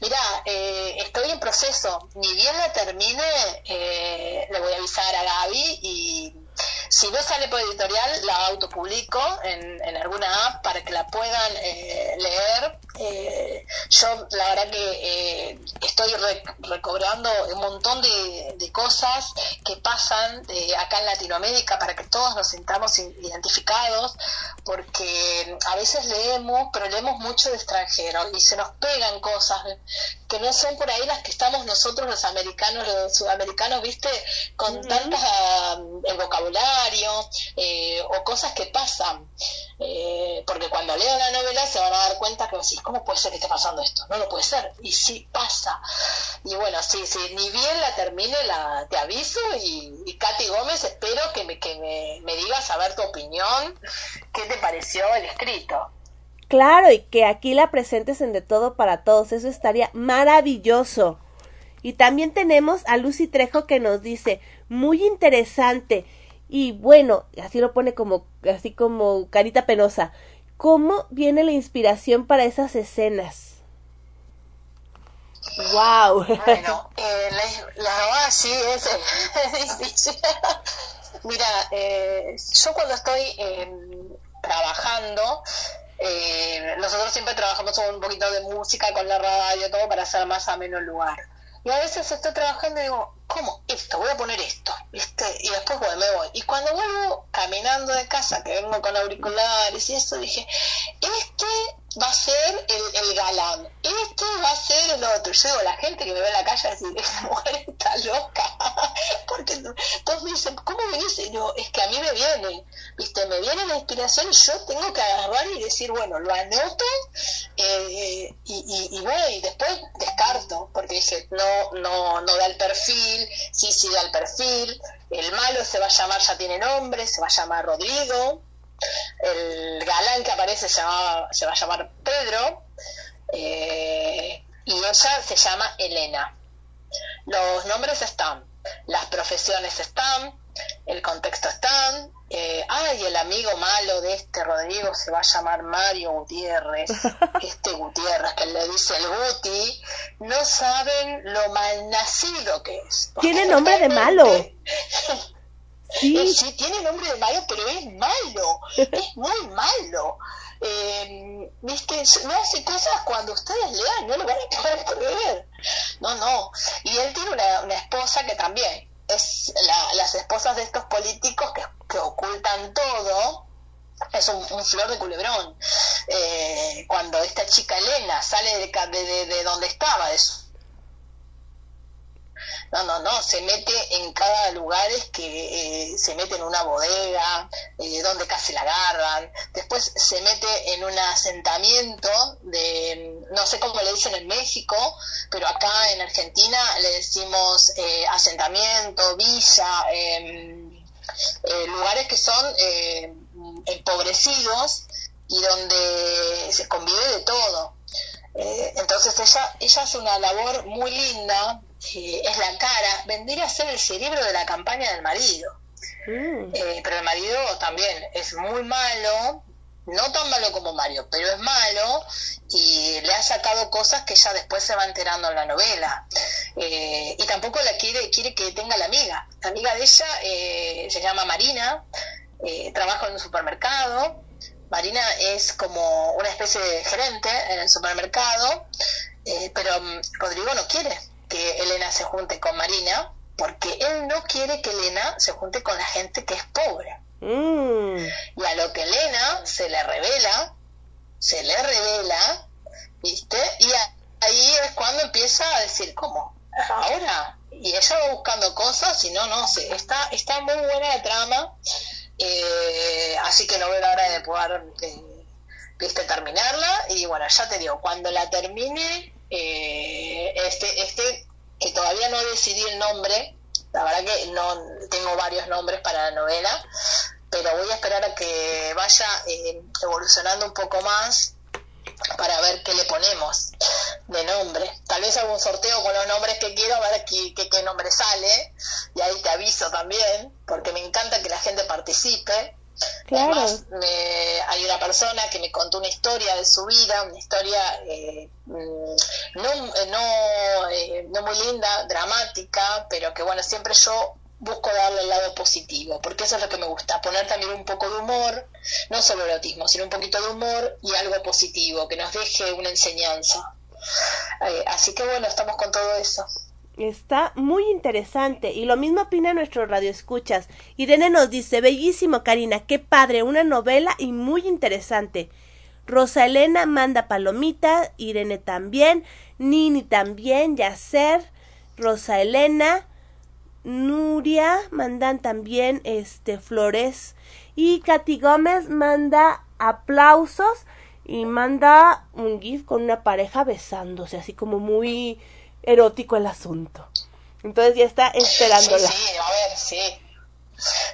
Mira, eh, estoy en proceso. Ni bien la termine, eh, le voy a avisar a Gaby y si no sale por editorial, la autopublico en, en alguna app para que la puedan eh, leer. Eh, yo la verdad que eh, estoy recobrando un montón de, de, cosas que pasan acá en Latinoamérica para que todos nos sintamos identificados, porque a veces leemos, pero leemos mucho de extranjero y se nos pegan cosas que no son por ahí las que estamos nosotros los americanos, los sudamericanos, viste, con tantas el vocabulario eh, o cosas que pasan. Eh, porque cuando leo la novela se van a dar cuenta que decís, ¿cómo puede ser que esté pasando esto? No lo puede ser. Y sí, pasa. Y bueno, sí, sí, ni bien la termine, la, te aviso. Y, Katy Gómez, espero que, me, que me, me digas a tu opinión, qué te pareció el escrito. Claro, y que aquí la presentes en De Todo para Todos, eso estaría maravilloso. Y también tenemos a Lucy Trejo que nos dice, muy interesante. Y bueno, así lo pone como, así como carita penosa. ¿Cómo viene la inspiración para esas escenas? Wow. Bueno, eh, la, verdad sí es, difícil. Mira, eh, yo cuando estoy eh, trabajando, eh, nosotros siempre trabajamos un poquito de música con la radio, todo para hacer más ameno el lugar. Y a veces estoy trabajando y digo, ¿cómo? Esto, voy a poner esto, ¿viste? Y después bueno, me voy. Y cuando vuelvo caminando de casa, que vengo con auriculares y eso, dije, este va a ser el, galán, este va a ser el otro. Yo digo, la gente que me ve en la calle así, esta mujer está loca. Porque todos me dicen, ¿cómo venís? Y yo, es que a mí me viene, ¿viste? Me viene la inspiración y yo tengo que agarrar y decir, bueno, lo anoto eh, y, y, y, bueno, y después descarto, porque dije, no, no, no da el perfil, sí, sí da el perfil, el malo se va a llamar, ya tiene nombre, se va a llamar Rodrigo, el galán que aparece se, se va a llamar Pedro eh, y ella se llama Elena. Los nombres están, las profesiones están, el contexto están. Eh, ay, el amigo malo de este Rodrigo se va a llamar Mario Gutiérrez. Este Gutiérrez que le dice el Guti, no saben lo malnacido que es. Tiene nombre de malo. Sí. sí, tiene nombre de malo, pero es malo, es muy malo. Eh, ¿viste? No hace cosas cuando ustedes lean, no lo van a poder creer. No, no. Y él tiene una, una esposa que también es las esposas de estos políticos que, que ocultan todo. Es un, flor de culebrón. Eh, cuando esta chica Elena sale de, de, de donde estaba, de no, no, no, se mete en cada lugar que eh, se mete en una bodega, eh, donde casi la agarran, después se mete en un asentamiento de, no sé cómo le dicen en México, pero acá en Argentina le decimos eh, asentamiento, villa, em, lugares que son empobrecidos y donde se convive de todo. entonces ella, ella hace una labor muy linda es la cara, vendría a ser el cerebro de la campaña del marido. Mm. Eh, pero el marido también es muy malo, no tan malo como Mario, pero es malo y le ha sacado cosas que ella después se va enterando en la novela. Eh, y tampoco la quiere, quiere que tenga la amiga. La amiga de ella eh, se llama Marina, trabaja en un supermercado. Marina es como una especie de gerente en el supermercado, pero mm, Rodrigo no quiere que Elena se junte con Marina, porque él no quiere que Elena se junte con la gente que es pobre. Mm. Y a lo que Elena se le revela, se le revela, ¿viste? Y ahí es cuando empieza a decir, ¿cómo? Ahora. Y ella va buscando cosas y no, no, sé, está, está muy buena la trama, eh, así que no veo la hora de poder, eh, ¿viste? Terminarla. Y bueno, ya te digo, cuando la termine, eh, este, este, que todavía no decidí el nombre, la verdad que no tengo varios nombres para la novela, pero voy a esperar a que vaya eh, evolucionando un poco más para ver qué le ponemos de nombre. Tal vez algún sorteo con los nombres que quiero, a ver qué, qué nombre sale, y ahí te aviso también, porque me encanta que la gente participe Claro. hay una persona que me contó una historia de su vida, una historia eh, mm, no, no, eh, no muy linda, dramática, pero que bueno, siempre yo busco darle el lado positivo, porque eso es lo que me gusta, poner también un poco de humor, no solo erotismo, sino un poquito de humor y algo positivo, que nos deje una enseñanza. Eh, así que bueno, estamos con todo eso. Está muy interesante y lo mismo opina nuestro radio escuchas. Irene nos dice, bellísimo Karina, qué padre, una novela y muy interesante. Rosa Elena manda palomita, Irene también, Nini también, Yacer, Rosa Elena, Nuria mandan también este flores y Katy Gómez manda aplausos y manda un gif con una pareja besándose, así como muy erótico el asunto. Entonces ya está esperándola. Sí, sí, a ver, sí.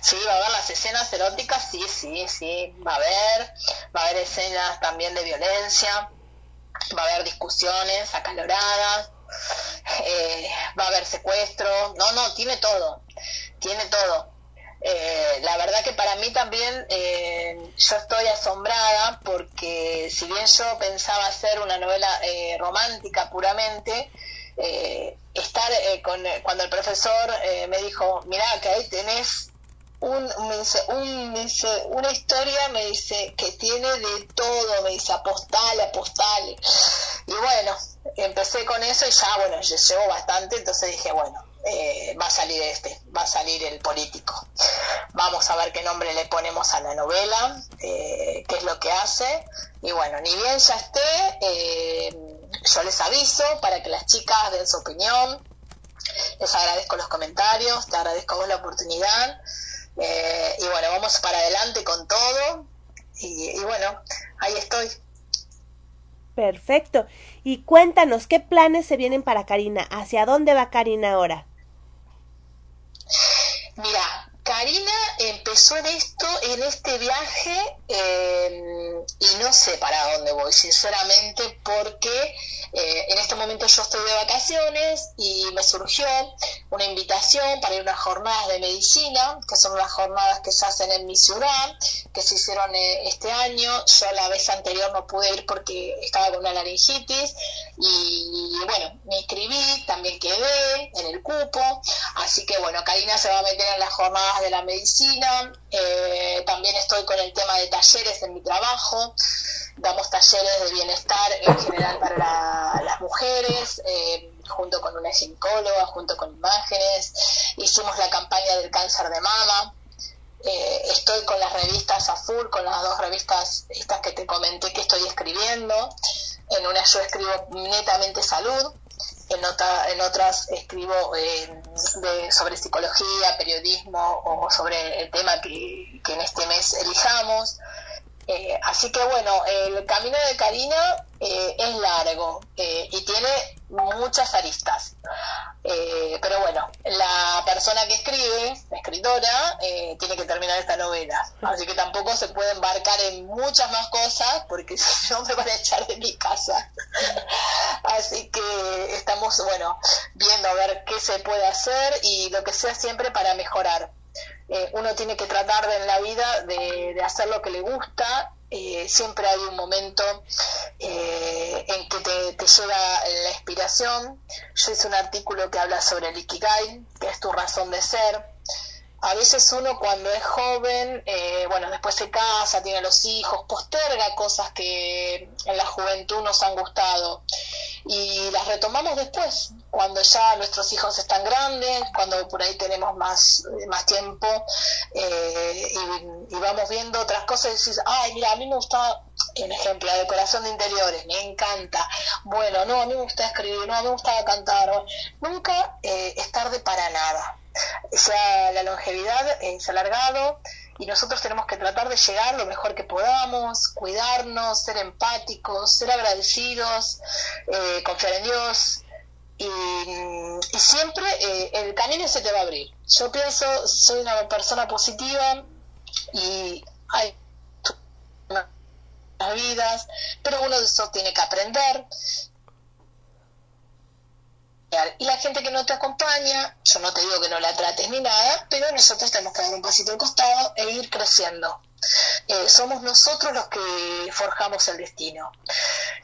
Sí, va a haber las escenas eróticas, sí, sí, sí, va a haber, va a haber escenas también de violencia, va a haber discusiones acaloradas, eh, va a haber secuestro, no, no, tiene todo, tiene todo. Eh, la verdad que para mí también eh, yo estoy asombrada porque si bien yo pensaba hacer una novela romántica puramente, eh, estar eh, con, eh, cuando el profesor me dijo, mira, que ahí tenés un, me dice, un, dice, una historia, me dice, que tiene de todo, me dice, apostal, apostal. Y bueno, empecé con eso y ya, bueno, llevo bastante, entonces dije, bueno, va a salir este, va a salir el político. Vamos a ver qué nombre le ponemos a la novela, qué es lo que hace. Y bueno, ni bien ya esté, yo les aviso para que las chicas den su opinión. Les agradezco los comentarios, te agradezco vos la oportunidad. Eh, y bueno, vamos para adelante con todo. Y, bueno, ahí estoy. Perfecto. Y cuéntanos, ¿qué planes se vienen para Karina? ¿Hacia dónde va Karina ahora? Mira, Karina empezó en esto, en este viaje, eh, y no sé para dónde voy, sinceramente, porque eh, en este momento yo estoy de vacaciones y me surgió una invitación para ir a unas jornadas de medicina, que son unas jornadas que se hacen en mi ciudad, que se hicieron eh, este año. Yo la vez anterior no pude ir porque estaba con una laringitis y bueno, me inscribí, también quedé en el cupo, así que bueno, Karina se va a meter en las jornadas de la medicina, eh, también estoy con el tema de talleres en mi trabajo, damos talleres de bienestar en general para las mujeres, eh, junto con una ginecóloga, junto con imágenes, hicimos la campaña del cáncer de mama, eh, estoy con las revistas a full, con las dos revistas estas que te comenté que estoy escribiendo, en una yo escribo netamente salud, en, otra, en otras escribo eh, sobre psicología, periodismo o sobre el tema que, que en este mes elijamos. Eh, así que bueno, el camino de Karina eh, es largo eh, y tiene muchas aristas. pero bueno, la persona que escribe, la escritora, tiene que terminar esta novela. Así que tampoco se puede embarcar en muchas más cosas porque si no me van a echar de mi casa. Así que estamos, bueno, viendo a ver qué se puede hacer y lo que sea siempre para mejorar. Eh, uno tiene que tratar de, en la vida de, hacer lo que le gusta. Eh, siempre hay un momento eh, en que te, te, llega la inspiración. Yo hice un artículo que habla sobre el Ikigai, que es tu razón de ser. A veces uno cuando es joven, bueno, después se casa, tiene los hijos, posterga cosas que en la juventud nos han gustado. Y las retomamos después, cuando ya nuestros hijos están grandes, cuando por ahí tenemos más, más tiempo eh, y, vamos viendo otras cosas y decís, ay, mira, a mí me gusta, un ejemplo, la decoración de interiores, me encanta. Bueno, no, a mí me gusta escribir, no, a mí me gusta cantar. Nunca eh, es tarde para nada. Sea, la longevidad eh, se alargado y nosotros tenemos que tratar de llegar lo mejor que podamos, cuidarnos, ser empáticos, ser agradecidos, eh, confiar en Dios y, siempre eh, el camino se te va a abrir. Yo pienso, soy una persona positiva y hay vidas, pero uno de esos tiene que aprender y la gente que no te acompaña, yo no te digo que no la trates ni nada, pero nosotros tenemos que dar un pasito al costado e ir creciendo. Eh, somos nosotros los que forjamos el destino.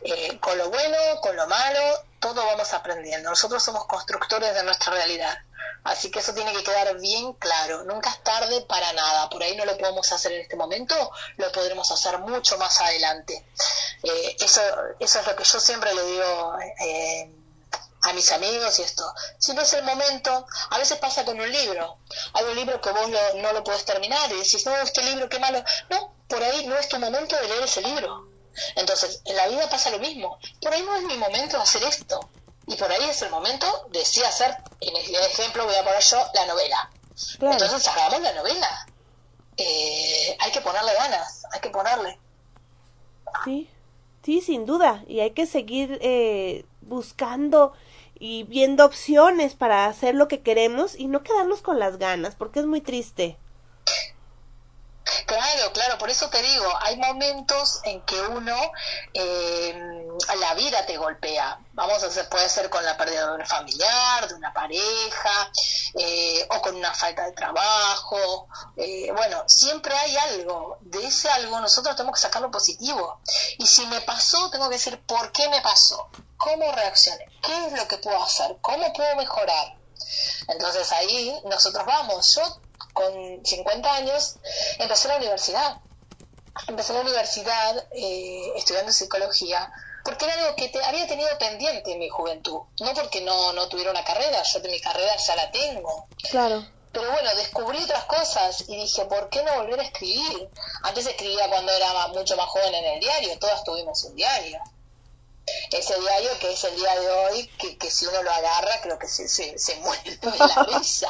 Eh, con lo bueno, con lo malo, todo vamos aprendiendo. Nosotros somos constructores de nuestra realidad. Así que eso tiene que quedar bien claro. Nunca es tarde para nada. Por ahí no lo podemos hacer en este momento, lo podremos hacer mucho más adelante. Eh, eso, eso es lo que yo siempre le digo a mis amigos y esto. Si no es el momento, a veces pasa con un libro. Hay un libro que vos no lo podés terminar y decís, no, este libro, qué malo. No, por ahí no es tu momento de leer ese libro. Entonces, en la vida pasa lo mismo. Por ahí no es mi momento de hacer esto. Y por ahí es el momento de sí hacer, en el ejemplo voy a poner yo, la novela. Entonces, hagamos la novela. Eh, hay que ponerle ganas, hay que ponerle. Sí, sí, sin duda. Y hay que seguir eh, buscando y viendo opciones para hacer lo que queremos y no quedarnos con las ganas, porque es muy triste. Claro, claro, por eso te digo, hay momentos en que uno, eh, la vida te golpea. Vamos a hacer, puede ser con la pérdida de un familiar, de una pareja, eh, o con una falta de trabajo. Eh, bueno, siempre hay algo. De ese algo nosotros tenemos que sacar lo positivo. Y si me pasó, tengo que decir por qué me pasó, cómo reaccioné, qué es lo que puedo hacer, cómo puedo mejorar. Entonces ahí nosotros vamos. Yo con 50 años empecé la universidad. Empecé la universidad eh, estudiando psicología porque era algo que te, había tenido pendiente en mi juventud. No porque no, no tuviera una carrera, yo de mi carrera ya la tengo. Claro. Pero bueno, descubrí otras cosas y dije, ¿por qué no volver a escribir? Antes escribía cuando era mucho más joven en el diario, todas tuvimos un diario. Ese diario que es el día de hoy, que, que si uno lo agarra, creo que se, se, se muere de la risa.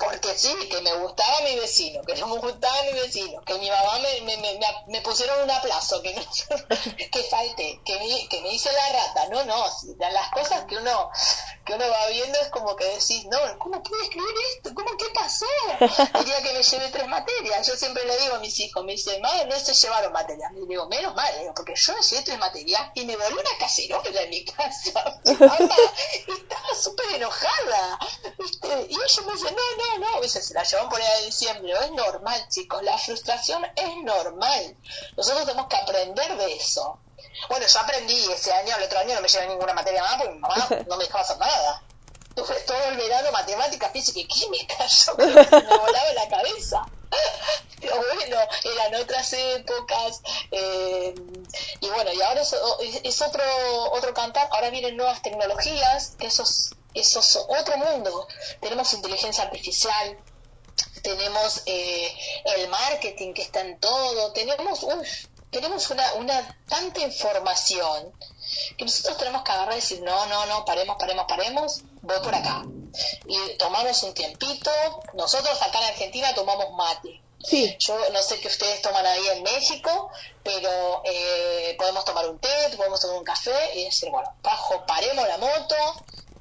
Porque sí, que me gustaba mi vecino, que no me gustaba mi vecino, que mi mamá me, me, me, me pusieron un aplazo, que, no, que falté, que me, que me hice la rata. No, no, las cosas que uno que uno va viendo es como que decís, no, ¿cómo pude escribir esto? ¿Cómo qué pasó? Día que me llevé tres materias, yo siempre le digo a mis hijos, me dicen, madre, no se llevaron materias. Y digo, menos mal, porque yo me llevé tres materias y me volvió una cacerola en mi casa. estaba súper enojada. Y ellos me dicen, no, no, no, se la llevan por ahí de diciembre. Es normal, chicos, la frustración es normal. Nosotros tenemos que aprender de eso. Bueno, yo aprendí ese año, el otro año no me llevé ninguna materia más porque mi mamá no me dejaba hacer nada. Tuve todo el verano matemáticas, física y química, yo me volaba la cabeza. Pero bueno, eran otras épocas. Eh, y bueno, y ahora es, otro, otro cantar. Ahora vienen nuevas tecnologías, que eso es, eso es otro mundo. Tenemos inteligencia artificial, tenemos eh, el marketing que está en todo, tenemos, uf, tenemos una, una tanta información que nosotros tenemos que agarrar y decir, no, no, no, paremos, paremos, paremos, voy por acá. Y tomamos un tiempito, nosotros acá en Argentina tomamos mate. Sí. Yo no sé qué ustedes toman ahí en México, pero eh, podemos tomar un té, podemos tomar un café y decir, bueno, bajo, paremos la moto,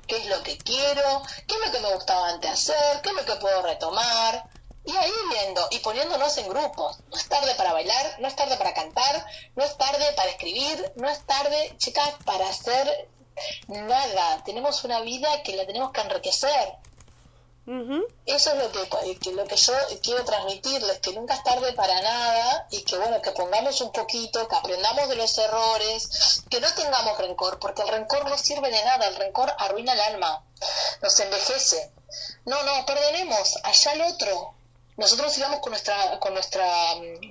qué es lo que quiero, qué es lo que me gustaba antes hacer, qué es lo que puedo retomar, y ahí viendo y poniéndonos en grupos. No es tarde para bailar, no es tarde para cantar, no es tarde para escribir, no es tarde, chicas, para hacer nada. Tenemos una vida que la tenemos que enriquecer. Eso es lo que, lo que yo quiero transmitirles, que nunca es tarde para nada y que bueno, que pongamos un poquito, que aprendamos de los errores, que no tengamos rencor, porque el rencor no sirve de nada, el rencor arruina el alma, nos envejece. No, no, perdonemos, allá el otro, nosotros sigamos con nuestra, con nuestra,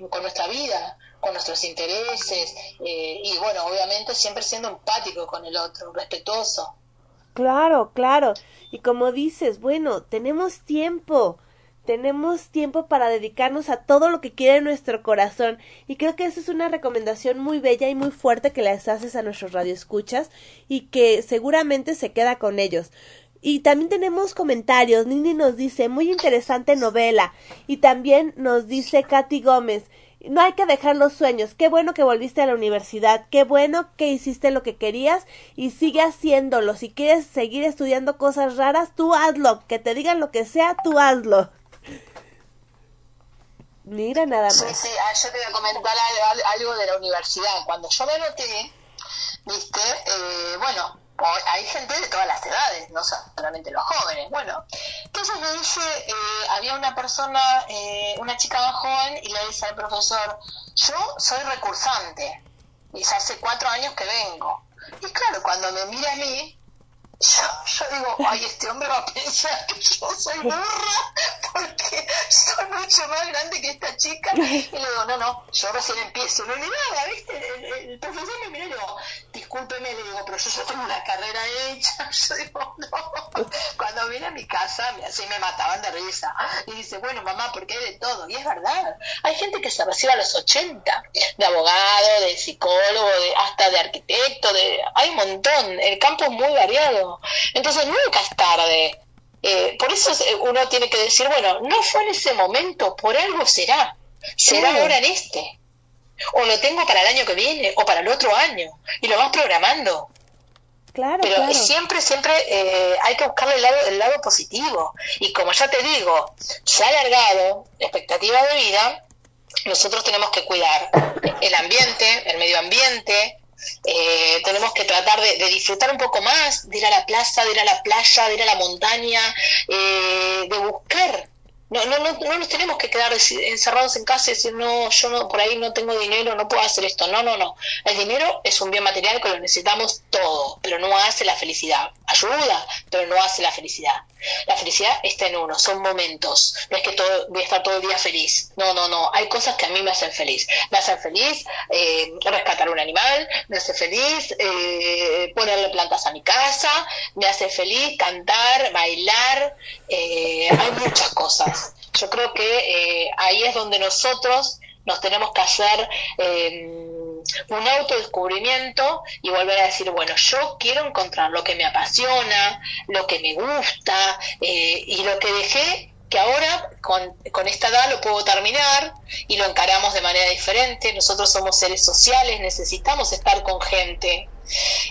con nuestra vida, con nuestros intereses eh, y bueno, obviamente siempre siendo empático con el otro, respetuoso. Claro, claro. Y como dices, bueno, tenemos tiempo, tenemos tiempo para dedicarnos a todo lo que quiere nuestro corazón. Y creo que esa es una recomendación muy bella y muy fuerte que les haces a nuestros radioescuchas y que seguramente se queda con ellos. Y también tenemos comentarios. Nini nos dice, muy interesante novela. Y también nos dice Katy Gómez, no hay que dejar los sueños. Qué bueno que volviste a la universidad. Qué bueno que hiciste lo que querías y sigue haciéndolo. Si quieres seguir estudiando cosas raras, tú hazlo. Que te digan lo que sea, tú hazlo. Mira nada más. Sí, sí, ah, yo te voy a comentar algo de la universidad. Cuando yo me noté, viste, eh, bueno, hay gente de todas las edades, no solamente los jóvenes. Bueno, entonces me dice, eh, había una persona, eh, una chica más joven, y le dice al profesor, yo soy recursante, y hace cuatro años que vengo. Y claro, cuando me mira a mí, yo, yo digo, ay, este hombre va a pensar que yo soy burra porque soy mucho más grande que esta chica. Y le digo, no, no, yo recién empiezo. No, ni nada, ¿viste? El, profesor me mira y le digo, discúlpeme, le digo, pero yo ya tengo una carrera hecha. Yo digo, no. Cuando viene a mi casa, así me mataban de risa. Y dice, bueno, mamá, porque hay de todo. Y es verdad. Hay gente que se recibe a los 80, de abogado, de psicólogo, de, hasta de arquitecto, de, hay un montón. El campo es muy variado. Entonces nunca es tarde. Eh, por eso uno tiene que decir, bueno, no fue en ese momento, por algo será. Será ahora en este. O lo tengo para el año que viene, o para el otro año. Y lo vas programando. Claro, Pero siempre, siempre eh, hay que buscarle el lado, el lado positivo. Y como ya te digo, se ha alargado la expectativa de vida, nosotros tenemos que cuidar el ambiente, el medio ambiente, eh, tenemos que tratar de, disfrutar un poco más, de ir a la plaza, de ir a la playa, de ir a la montaña, eh, de buscar no, no, no, no nos tenemos que quedar encerrados en casa y decir, no, yo no, por ahí no tengo dinero, no puedo hacer esto. No, no, no. El dinero es un bien material que lo necesitamos todo, pero no hace la felicidad. Ayuda, pero no hace la felicidad. La felicidad está en uno, son momentos. No es que todo, voy a estar todo el día feliz. No, no, no. Hay cosas que a mí me hacen feliz. Me hacen feliz eh, rescatar un animal, me hace feliz eh, ponerle plantas a mi casa, me hace feliz cantar, bailar. Eh, hay muchas cosas. Yo creo que eh, ahí es donde nosotros nos tenemos que hacer, eh, un autodescubrimiento y volver a decir, bueno, yo quiero encontrar lo que me apasiona, lo que me gusta eh, y lo que dejé que ahora con, con, esta edad lo puedo terminar y lo encaramos de manera diferente. Nosotros somos seres sociales, necesitamos estar con gente.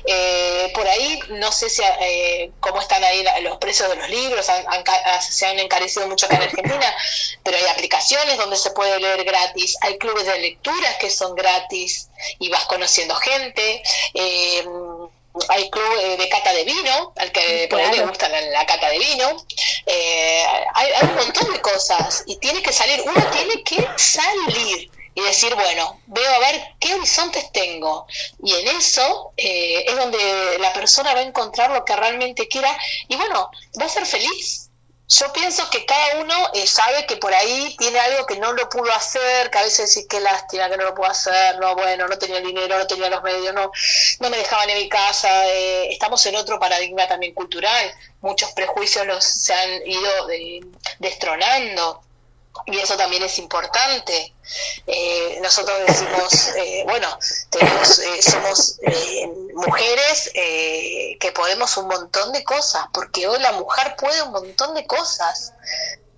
Eh, por ahí, no sé si eh, cómo están ahí los precios de los libros, se han encarecido mucho acá en Argentina, pero hay aplicaciones donde se puede leer gratis, hay clubes de lecturas que son gratis y vas conociendo gente. Eh, hay club eh, de cata de vino, al que por ahí le gusta la, cata de vino. Eh, hay, hay, un montón de cosas y tiene que salir, uno tiene que salir y decir, bueno, veo a ver qué horizontes tengo. Y en eso eh, es donde la persona va a encontrar lo que realmente quiera y bueno, va a ser feliz. Yo pienso que cada uno eh, sabe que por ahí tiene algo que no lo pudo hacer, que a veces decís qué lástima que no lo puedo hacer, no, bueno, no tenía el dinero, no tenía los medios, no, no me dejaban en mi casa, eh, estamos en otro paradigma también cultural, muchos prejuicios los se han ido eh, destronando y eso también es importante. Eh, nosotros decimos, eh, bueno, tenemos, eh, somos mujeres que podemos un montón de cosas, porque hoy la mujer puede un montón de cosas,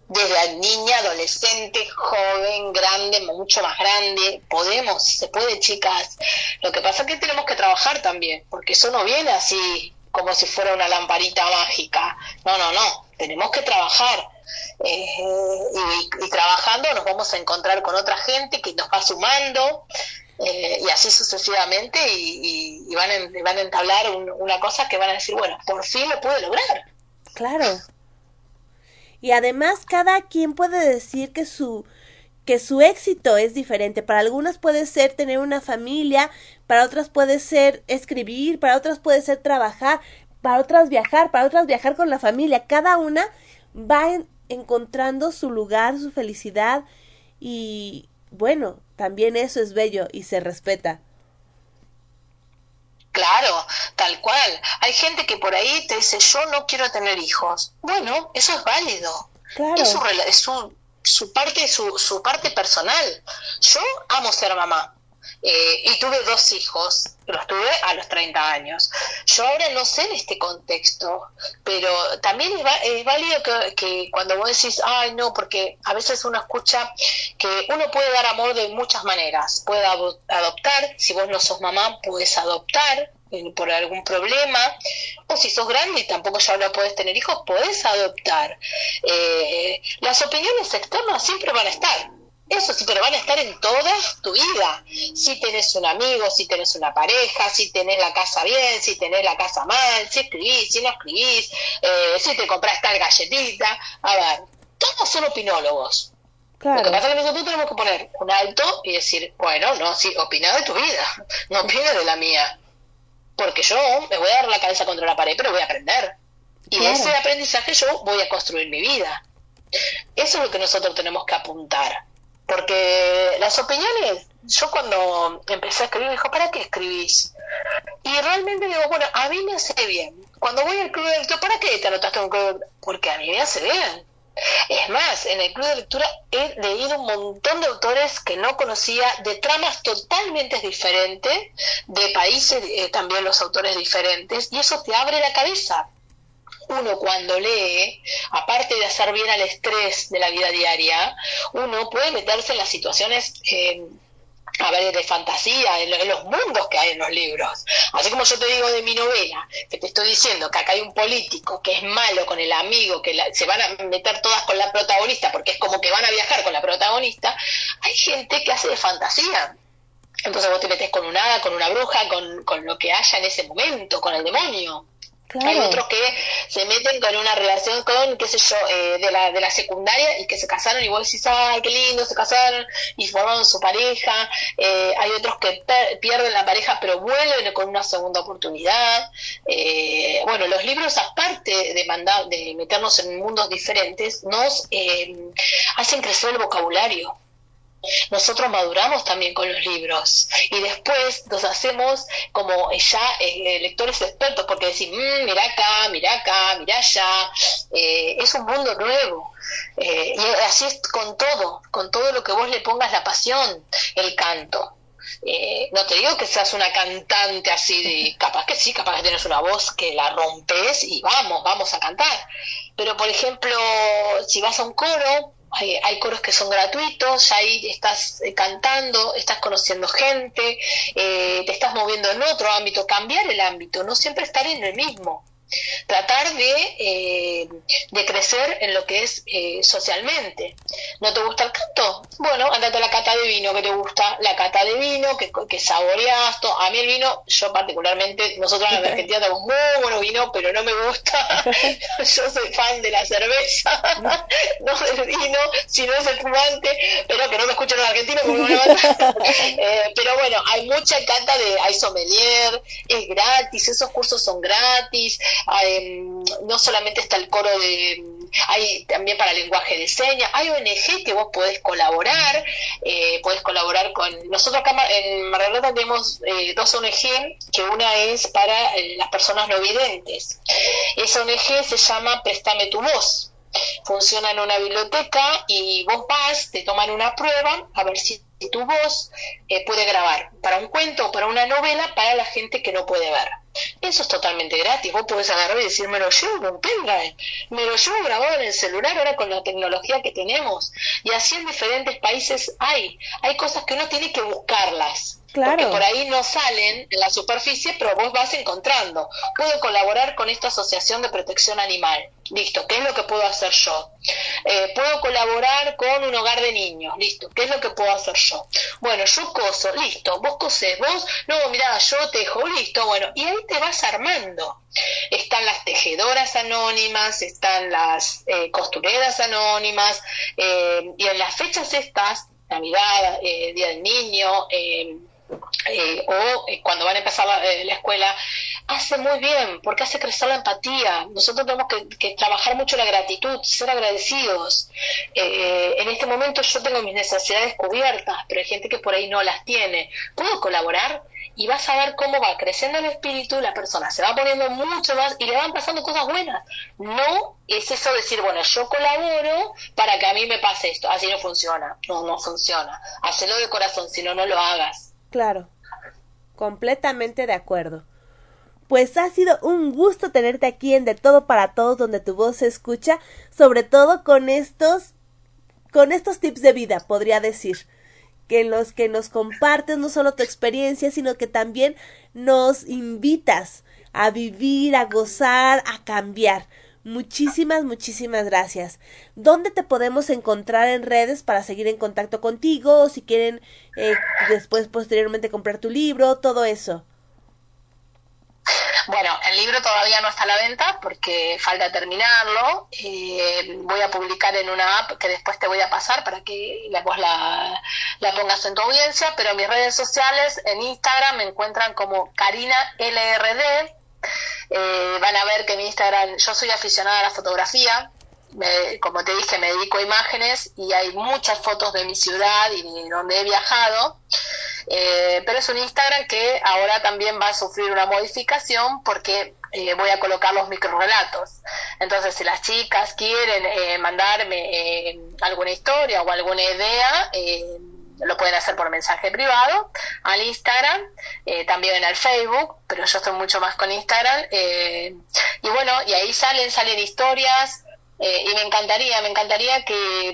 desde niña, adolescente, joven, grande, mucho más grande, podemos, se puede, chicas. Lo que pasa es que tenemos que trabajar también, porque eso no viene así como si fuera una lamparita mágica. No, no, no, tenemos que trabajar eh, y, trabajando nos vamos a encontrar con otra gente que nos va sumando eh, y así sucesivamente y, van, a, van a entablar una cosa que van a decir, bueno, por fin lo pude lograr. Claro. Y además cada quien puede decir que su que su éxito es diferente. Para algunas puede ser tener una familia, para otras puede ser escribir, para otras puede ser trabajar, para otras viajar, para otras viajar con la familia. Cada una va en, encontrando su lugar, su felicidad y bueno, también eso es bello y se respeta. Claro, tal cual. Hay gente que por ahí te dice, yo no quiero tener hijos. Bueno, eso es válido. Claro. Es, su, su, parte, su, su parte personal. Yo amo ser mamá. Eh, y tuve dos hijos, los tuve a los 30 años. Yo ahora no sé en este contexto, pero también es, válido que, cuando vos decís, ay no, porque a veces uno escucha que uno puede dar amor de muchas maneras, puede adoptar, si vos no sos mamá, puedes adoptar por algún problema, o si sos grande y tampoco ya no podés tener hijos, podés adoptar. Eh, las opiniones externas siempre van a estar eso sí, pero van a estar en toda tu vida. Si tenés un amigo, si tenés una pareja, si tenés la casa bien, si tenés la casa mal, si escribís, si no escribís, eh, si te compras tal galletita. A ver, todos son opinólogos. Lo que pasa es que nosotros tenemos que poner un alto y decir, bueno, no, sí, opina de tu vida, no opina de la mía. Porque yo me voy a dar la cabeza contra la pared, pero voy a aprender. Y de ese aprendizaje yo voy a construir mi vida. Eso es lo que nosotros tenemos que apuntar porque las opiniones, yo cuando empecé a escribir, me dijo, ¿para qué escribís? Y realmente digo, bueno, a mí me hace bien. Cuando voy al club de lectura, ¿para qué te anotaste en un club? Porque a mí me hace bien. Es más, en el club de lectura he leído un montón de autores que no conocía, de tramas totalmente diferentes, de países eh, también los autores diferentes, y eso te abre la cabeza uno cuando lee, aparte de hacer bien al estrés de la vida diaria, uno puede meterse en las situaciones... Eh, a ver, de fantasía, en, los mundos que hay en los libros. Así como yo te digo de mi novela, que te estoy diciendo que acá hay un político que es malo con el amigo, que se van a meter todas con la protagonista, porque es como que van a viajar con la protagonista, hay gente que hace de fantasía. Entonces vos te metes con un hada, con una bruja, con, con lo que haya en ese momento, con el demonio. Hay otros que se meten con una relación con, qué sé yo, eh, de, la, de la secundaria y que se casaron y vos decís, ay, qué lindo, se casaron y formaron su pareja. Eh, hay otros que pierden la pareja pero vuelven con una segunda oportunidad. Eh, bueno, los libros, aparte de, mandar, de meternos en mundos diferentes, nos hacen crecer el vocabulario nosotros maduramos también con los libros y después nos hacemos como ya eh, lectores expertos porque decimos, mm, mira acá, mira acá, mira allá, eh, es un mundo nuevo. Eh, y así es con todo, con todo lo que vos le pongas la pasión, el canto. no te digo que seas una cantante así de, capaz que sí, capaz que tienes una voz que la rompes y vamos, vamos a cantar. Pero por ejemplo, si vas a un coro, hay, coros que son gratuitos, ahí estás eh, cantando, estás conociendo gente, eh, te estás moviendo en otro ámbito, cambiar el ámbito, no siempre estar en el mismo tratar de, eh, de crecer en lo que es eh, socialmente. ¿No te gusta el canto? Bueno, andate a la cata de vino que te gusta, la cata de vino, que, que saboreas. A mí el vino, yo particularmente, nosotros en Argentina tenemos muy buen vino, pero no me gusta. yo soy fan de la cerveza, no del vino, si no es el fumante, pero que no me escuchen los argentinos como una eh, pero bueno, hay mucha cata de, hay sommelier, es gratis, esos cursos son gratis no solamente está el coro de, hay también para lenguaje de señas, hay ONG que vos podés colaborar, eh, podés colaborar con, nosotros acá en Mar tenemos eh, dos ONG, que una es para eh, las personas no videntes. Esa ONG se llama Préstame tu voz. Funciona en una biblioteca y vos vas, te toman una prueba a ver si tu voz eh, puede grabar para un cuento o para una novela para la gente que no puede ver. Eso es totalmente gratis. Vos podés agarrar y decir, me lo llevo un pendrive, me lo llevo grabado en el celular ahora con la tecnología que tenemos. Y así en diferentes países hay. Hay cosas que uno tiene que buscarlas. Claro. Porque por ahí no salen en la superficie, pero vos vas encontrando. Puedo colaborar con esta asociación de protección animal. Listo, ¿qué es lo que puedo hacer yo? Eh, puedo colaborar con un hogar de niños. Listo, ¿qué es lo que puedo hacer yo? Bueno, yo coso, listo, vos cosés, vos, no, mira, yo tejo, listo, bueno, y ahí te vas armando. Están las tejedoras anónimas, están las eh, costureras anónimas, eh, y en las fechas estas, Navidad, Día del Niño, eh, o eh, cuando van a empezar la, eh, la, escuela, hace muy bien, porque hace crecer la empatía. Nosotros tenemos que, trabajar mucho la gratitud, ser agradecidos. en este momento yo tengo mis necesidades cubiertas, pero hay gente que por ahí no las tiene. ¿Puedo colaborar? Y vas a ver cómo va creciendo el espíritu, la persona se va poniendo mucho más y le van pasando cosas buenas. No es eso decir, bueno, yo colaboro para que a mí me pase esto. Así no funciona. No, no funciona. Hacelo de corazón, si no, no lo hagas. Claro, completamente de acuerdo. Pues ha sido un gusto tenerte aquí en De Todo para Todos, donde tu voz se escucha, sobre todo con estos, con estos tips de vida, podría decir, que en los que nos compartes no solo tu experiencia, sino que también nos invitas a vivir, a gozar, a cambiar. Muchísimas, muchísimas gracias. ¿Dónde te podemos encontrar en redes para seguir en contacto contigo? O si quieren eh, después, posteriormente, comprar tu libro, todo eso. Bueno, el libro todavía no está a la venta porque falta terminarlo. Eh, voy a publicar en una app que después te voy a pasar para que la, vos la, la pongas en tu audiencia. Pero mis redes sociales, en Instagram, me encuentran como Karina LRD eh, van a ver que en Instagram yo soy aficionada a la fotografía, como te dije, me dedico a imágenes y hay muchas fotos de mi ciudad y de donde he viajado. Eh, pero es un Instagram que ahora también va a sufrir una modificación porque eh, voy a colocar los microrelatos. Entonces, si las chicas quieren mandarme alguna historia o alguna idea, lo pueden hacer por mensaje privado al Instagram, eh, también al Facebook, pero yo estoy mucho más con Instagram. Eh, y bueno, y ahí salen, salen historias eh, y me encantaría, me encantaría que,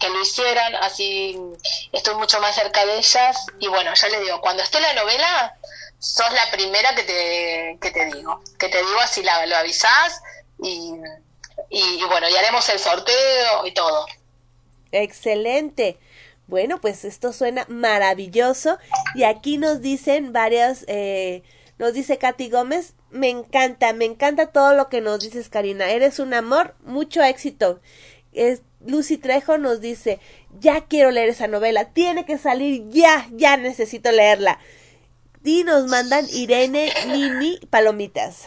lo hicieran, así estoy mucho más cerca de ellas. Y bueno, ya les digo, cuando esté la novela, sos la primera que te, que te digo, que te digo así la, lo avisás y, y, y bueno, y haremos el sorteo y todo. Excelente. Bueno, pues esto suena maravilloso. Y aquí nos dicen varias, eh, nos dice Katy Gómez, me encanta, me encanta todo lo que nos dices, Karina. Eres un amor, mucho éxito. Es, Lucy Trejo nos dice, ya quiero leer esa novela, tiene que salir ya, ya necesito leerla. Y nos mandan Irene, Nini, Palomitas.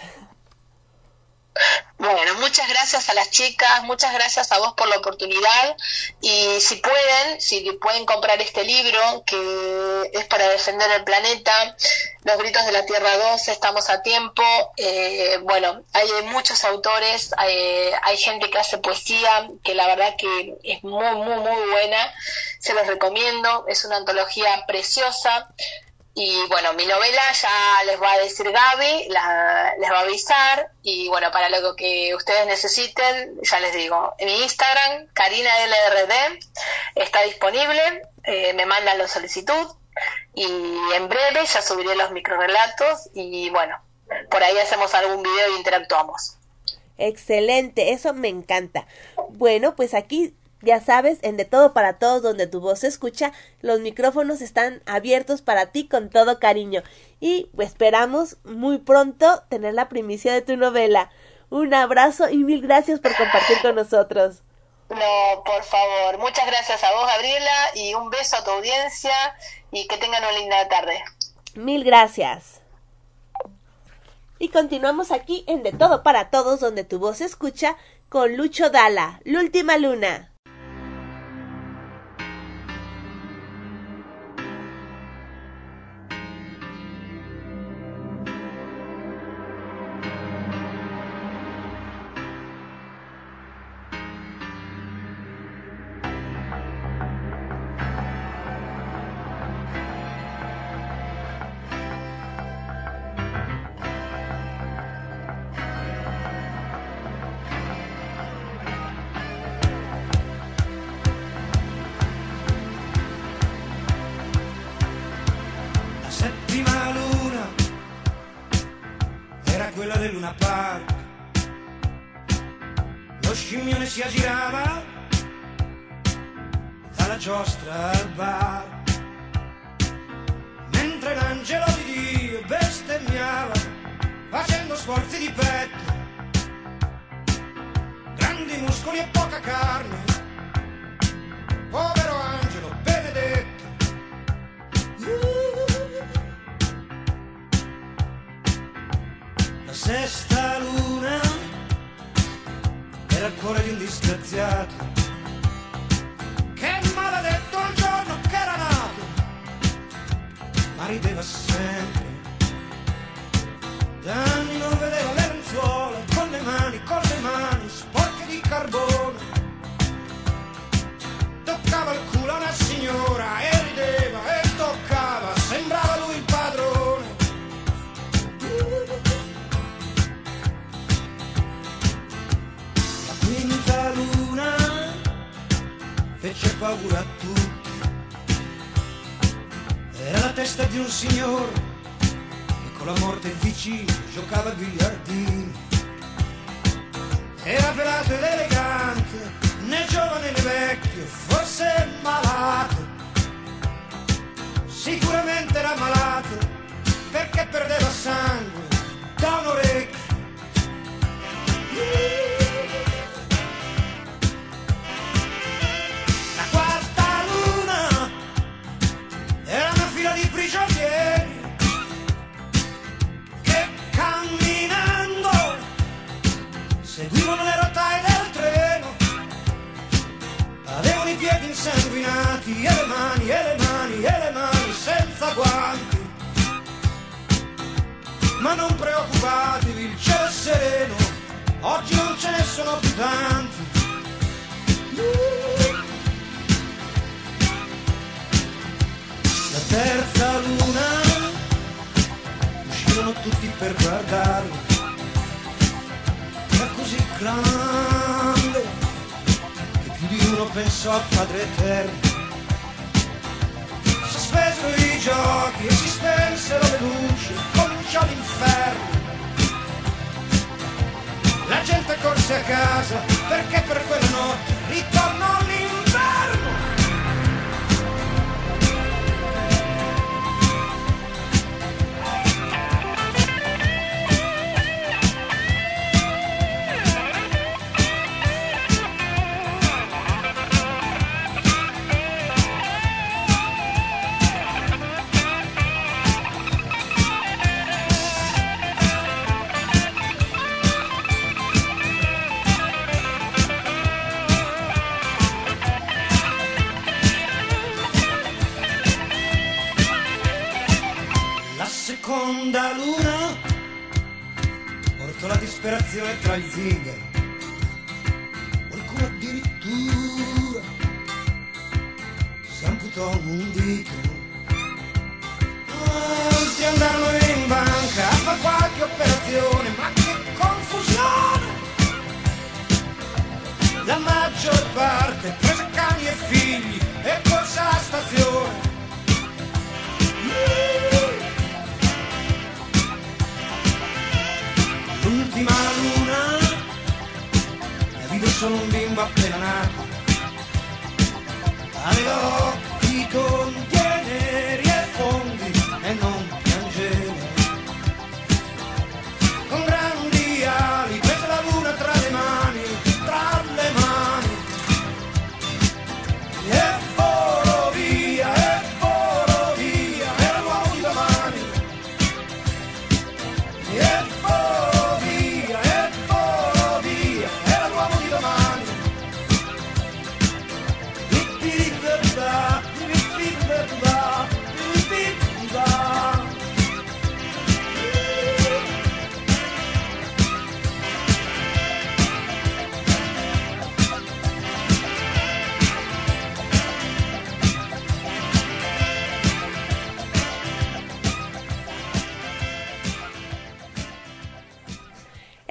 Bueno, muchas gracias a las chicas, muchas gracias a vos por la oportunidad y si pueden, si pueden comprar este libro que es para defender el planeta, Los Gritos de la Tierra 2, estamos a tiempo. Eh, bueno, hay muchos autores, hay, hay, gente que hace poesía que la verdad que es muy, muy, muy buena. se los recomiendo, es una antología preciosa. Y bueno, mi novela ya les va a decir Gaby, les va a avisar. Y bueno, para lo que ustedes necesiten, ya les digo, mi Instagram, LRD está disponible. Eh, me mandan la solicitud y en breve ya subiré los microrelatos y bueno, por ahí hacemos algún video y interactuamos. Excelente, eso me encanta. Bueno, pues aquí ya sabes, en De Todo para Todos, donde tu voz se escucha, los micrófonos están abiertos para ti con todo cariño. Y esperamos muy pronto tener la primicia de tu novela. Un abrazo y mil gracias por compartir con nosotros. No, por favor. Muchas gracias a vos, Gabriela, y un beso a tu audiencia y que tengan una linda tarde. Mil gracias. Y continuamos aquí en De Todo para Todos, donde tu voz se escucha, con Lucho Dala, La Última Luna. Brasil é.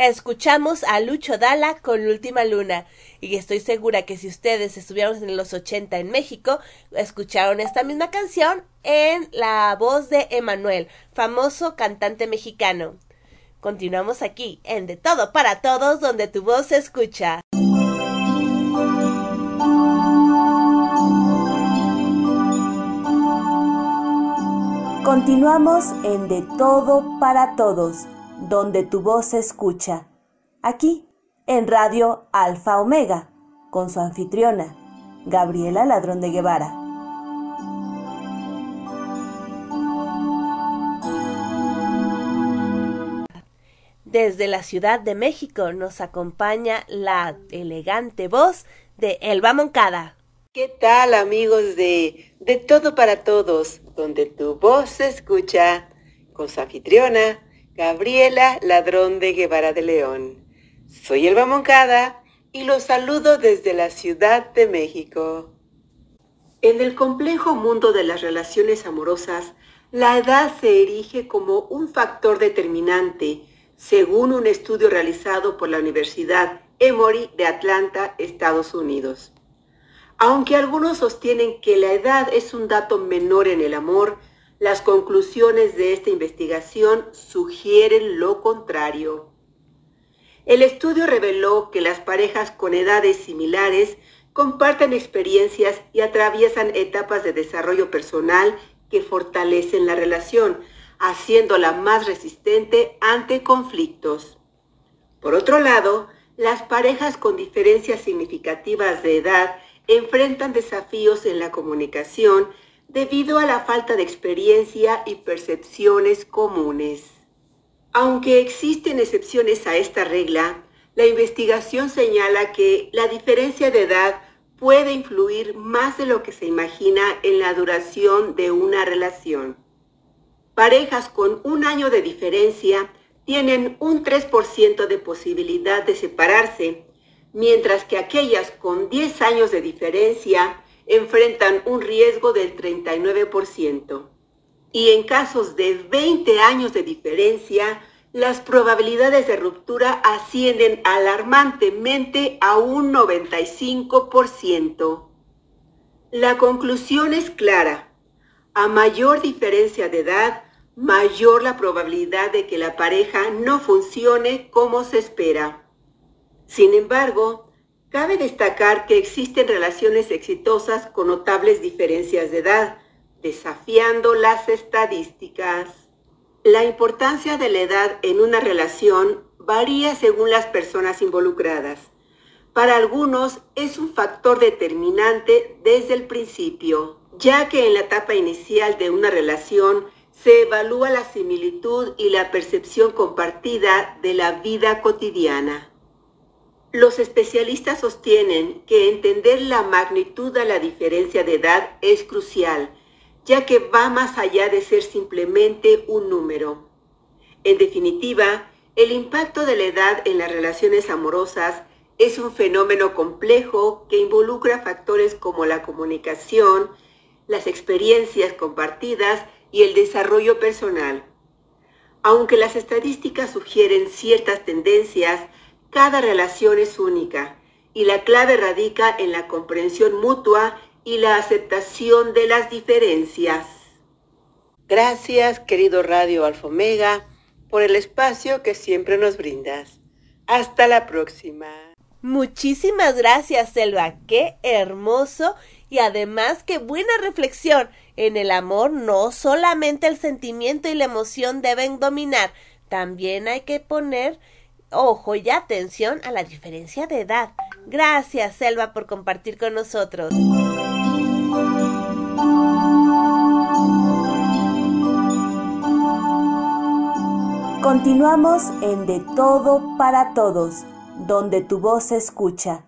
Escuchamos a Lucho Dala con Última Luna. Y estoy segura que si ustedes estuvieron en los 80 en México, escucharon esta misma canción en la voz de Emanuel, famoso cantante mexicano. Continuamos aquí en De Todo para Todos, donde tu voz se escucha. Continuamos en De Todo para Todos, donde tu voz se escucha. Aquí, en Radio Alfa Omega, con su anfitriona, Gabriela Ladrón de Guevara. Desde la Ciudad de México nos acompaña la elegante voz de Elba Moncada. ¿Qué tal amigos de De Todo para Todos, donde tu voz se escucha con su anfitriona, Gabriela Ladrón de Guevara de León? Soy Elba Moncada y los saludo desde la Ciudad de México. En el complejo mundo de las relaciones amorosas, la edad se erige como un factor determinante, según un estudio realizado por la Universidad Emory de Atlanta, Estados Unidos. Aunque algunos sostienen que la edad es un dato menor en el amor, las conclusiones de esta investigación sugieren lo contrario. El estudio reveló que las parejas con edades similares comparten experiencias y atraviesan etapas de desarrollo personal que fortalecen la relación, haciéndola más resistente ante conflictos. Por otro lado, las parejas con diferencias significativas de edad enfrentan desafíos en la comunicación debido a la falta de experiencia y percepciones comunes. Aunque existen excepciones a esta regla, la investigación señala que la diferencia de edad puede influir más de lo que se imagina en la duración de una relación. Parejas con un año de diferencia tienen un 3% de posibilidad de separarse, mientras que aquellas con 10 años de diferencia enfrentan un riesgo del 39%. Y en casos de 20 años de diferencia, las probabilidades de ruptura ascienden alarmantemente a un 95%. La conclusión es clara. A mayor diferencia de edad, mayor la probabilidad de que la pareja no funcione como se espera. Sin embargo, cabe destacar que existen relaciones exitosas con notables diferencias de edad, desafiando las estadísticas. La importancia de la edad en una relación varía según las personas involucradas. Para algunos es un factor determinante desde el principio, ya que en la etapa inicial de una relación se evalúa la similitud y la percepción compartida de la vida cotidiana. Los especialistas sostienen que entender la magnitud de la diferencia de edad es crucial, ya que va más allá de ser simplemente un número. En definitiva, el impacto de la edad en las relaciones amorosas es un fenómeno complejo que involucra factores como la comunicación, las experiencias compartidas y el desarrollo personal. Aunque las estadísticas sugieren ciertas tendencias, cada relación es única y la clave radica en la comprensión mutua y la aceptación de las diferencias. Gracias, querido Radio Alfa Omega, por el espacio que siempre nos brindas. Hasta la próxima. Muchísimas gracias, Selva. Qué hermoso y además qué buena reflexión. En el amor no solamente el sentimiento y la emoción deben dominar, también hay que poner ojo y atención a la diferencia de edad. Gracias, Selva, por compartir con nosotros. Continuamos en De Todo para Todos, donde tu voz se escucha.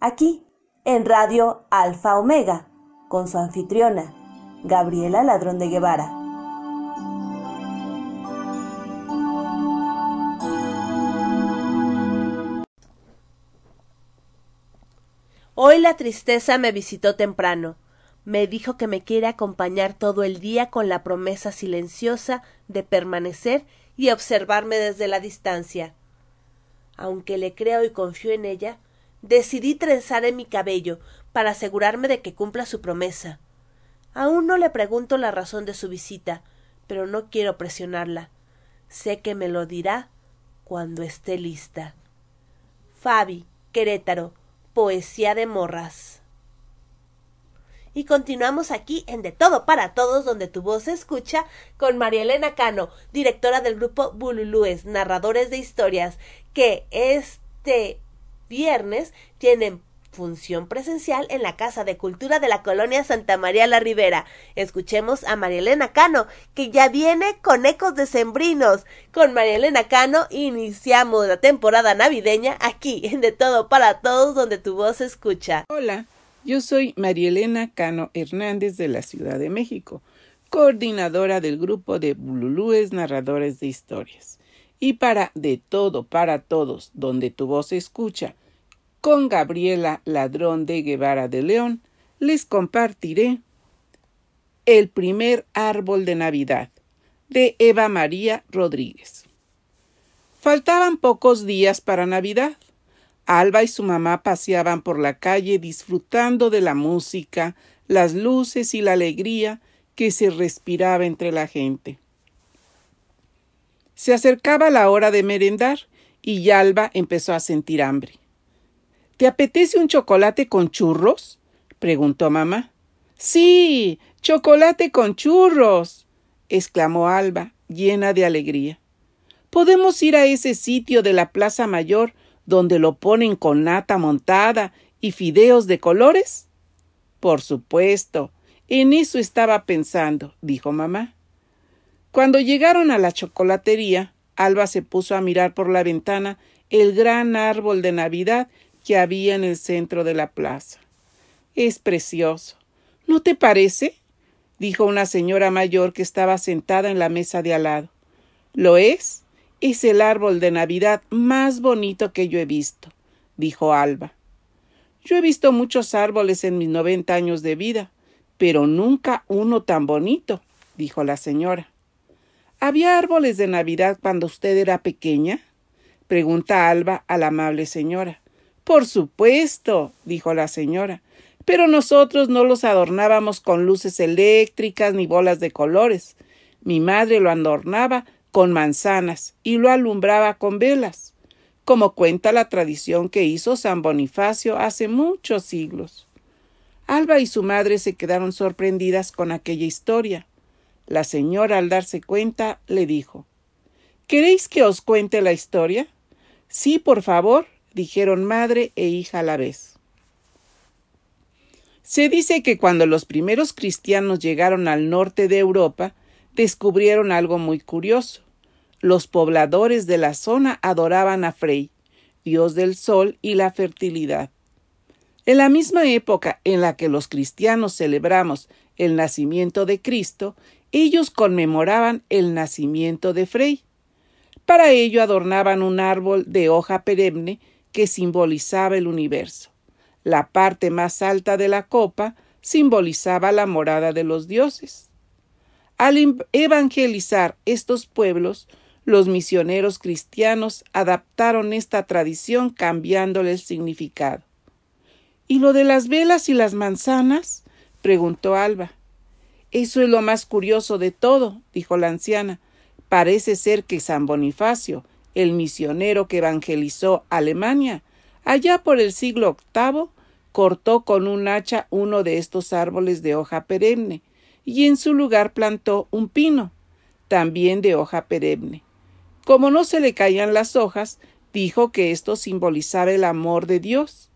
Aquí, en Radio Alfa Omega, con su anfitriona, Gabriela Ladrón de Guevara. Hoy la tristeza me visitó temprano. Me dijo que me quiere acompañar todo el día con la promesa silenciosa de permanecer y observarme desde la distancia. Aunque le creo y confío en ella, decidí trenzar en mi cabello para asegurarme de que cumpla su promesa. Aún no le pregunto la razón de su visita, pero no quiero presionarla. Sé que me lo dirá cuando esté lista. Fabi, Querétaro, Poesía de Morras. Y continuamos aquí en De Todo para Todos, donde tu voz se escucha, con María Elena Cano, directora del grupo Bululúes, narradores de historias, que este viernes tienen función presencial en la Casa de Cultura de la Colonia Santa María la Ribera. Escuchemos a María Elena Cano, que ya viene con ecos decembrinos. Con María Elena Cano iniciamos la temporada navideña aquí en De Todo para Todos, donde tu voz se escucha. Hola, yo soy María Elena Cano Hernández de la Ciudad de México, coordinadora del grupo de Bululúes Narradores de Historias. Y para De Todo para Todos, donde tu voz se escucha, con Gabriela Ladrón de Guevara de León, les compartiré El primer árbol de Navidad de Eva María Rodríguez. Faltaban pocos días para Navidad. Alba y su mamá paseaban por la calle disfrutando de la música, las luces y la alegría que se respiraba entre la gente. Se acercaba la hora de merendar y Alba empezó a sentir hambre. ¿Te apetece un chocolate con churros? preguntó mamá. Sí, chocolate con churros. exclamó Alba, llena de alegría. ¿Podemos ir a ese sitio de la Plaza Mayor donde lo ponen con nata montada y fideos de colores? Por supuesto. En eso estaba pensando, dijo mamá. Cuando llegaron a la chocolatería, Alba se puso a mirar por la ventana el gran árbol de Navidad que había en el centro de la plaza. Es precioso. ¿No te parece? dijo una señora mayor que estaba sentada en la mesa de al lado. ¿Lo es? Es el árbol de Navidad más bonito que yo he visto, dijo Alba. Yo he visto muchos árboles en mis noventa años de vida, pero nunca uno tan bonito, dijo la señora. ¿Había árboles de Navidad cuando usted era pequeña? pregunta Alba a la amable señora. Por supuesto, dijo la señora, pero nosotros no los adornábamos con luces eléctricas ni bolas de colores. Mi madre lo adornaba con manzanas y lo alumbraba con velas, como cuenta la tradición que hizo San Bonifacio hace muchos siglos. Alba y su madre se quedaron sorprendidas con aquella historia. La señora, al darse cuenta, le dijo ¿Queréis que os cuente la historia? Sí, por favor, dijeron madre e hija a la vez. Se dice que cuando los primeros cristianos llegaron al norte de Europa, descubrieron algo muy curioso. Los pobladores de la zona adoraban a Frey, dios del sol y la fertilidad. En la misma época en la que los cristianos celebramos el nacimiento de Cristo, ellos conmemoraban el nacimiento de Frey. Para ello adornaban un árbol de hoja perenne que simbolizaba el universo. La parte más alta de la copa simbolizaba la morada de los dioses. Al evangelizar estos pueblos, los misioneros cristianos adaptaron esta tradición cambiándole el significado. ¿Y lo de las velas y las manzanas? preguntó Alba. Eso es lo más curioso de todo, dijo la anciana. Parece ser que San Bonifacio, el misionero que evangelizó Alemania, allá por el siglo VIII, cortó con un hacha uno de estos árboles de hoja perenne, y en su lugar plantó un pino, también de hoja perenne. Como no se le caían las hojas, dijo que esto simbolizaba el amor de Dios.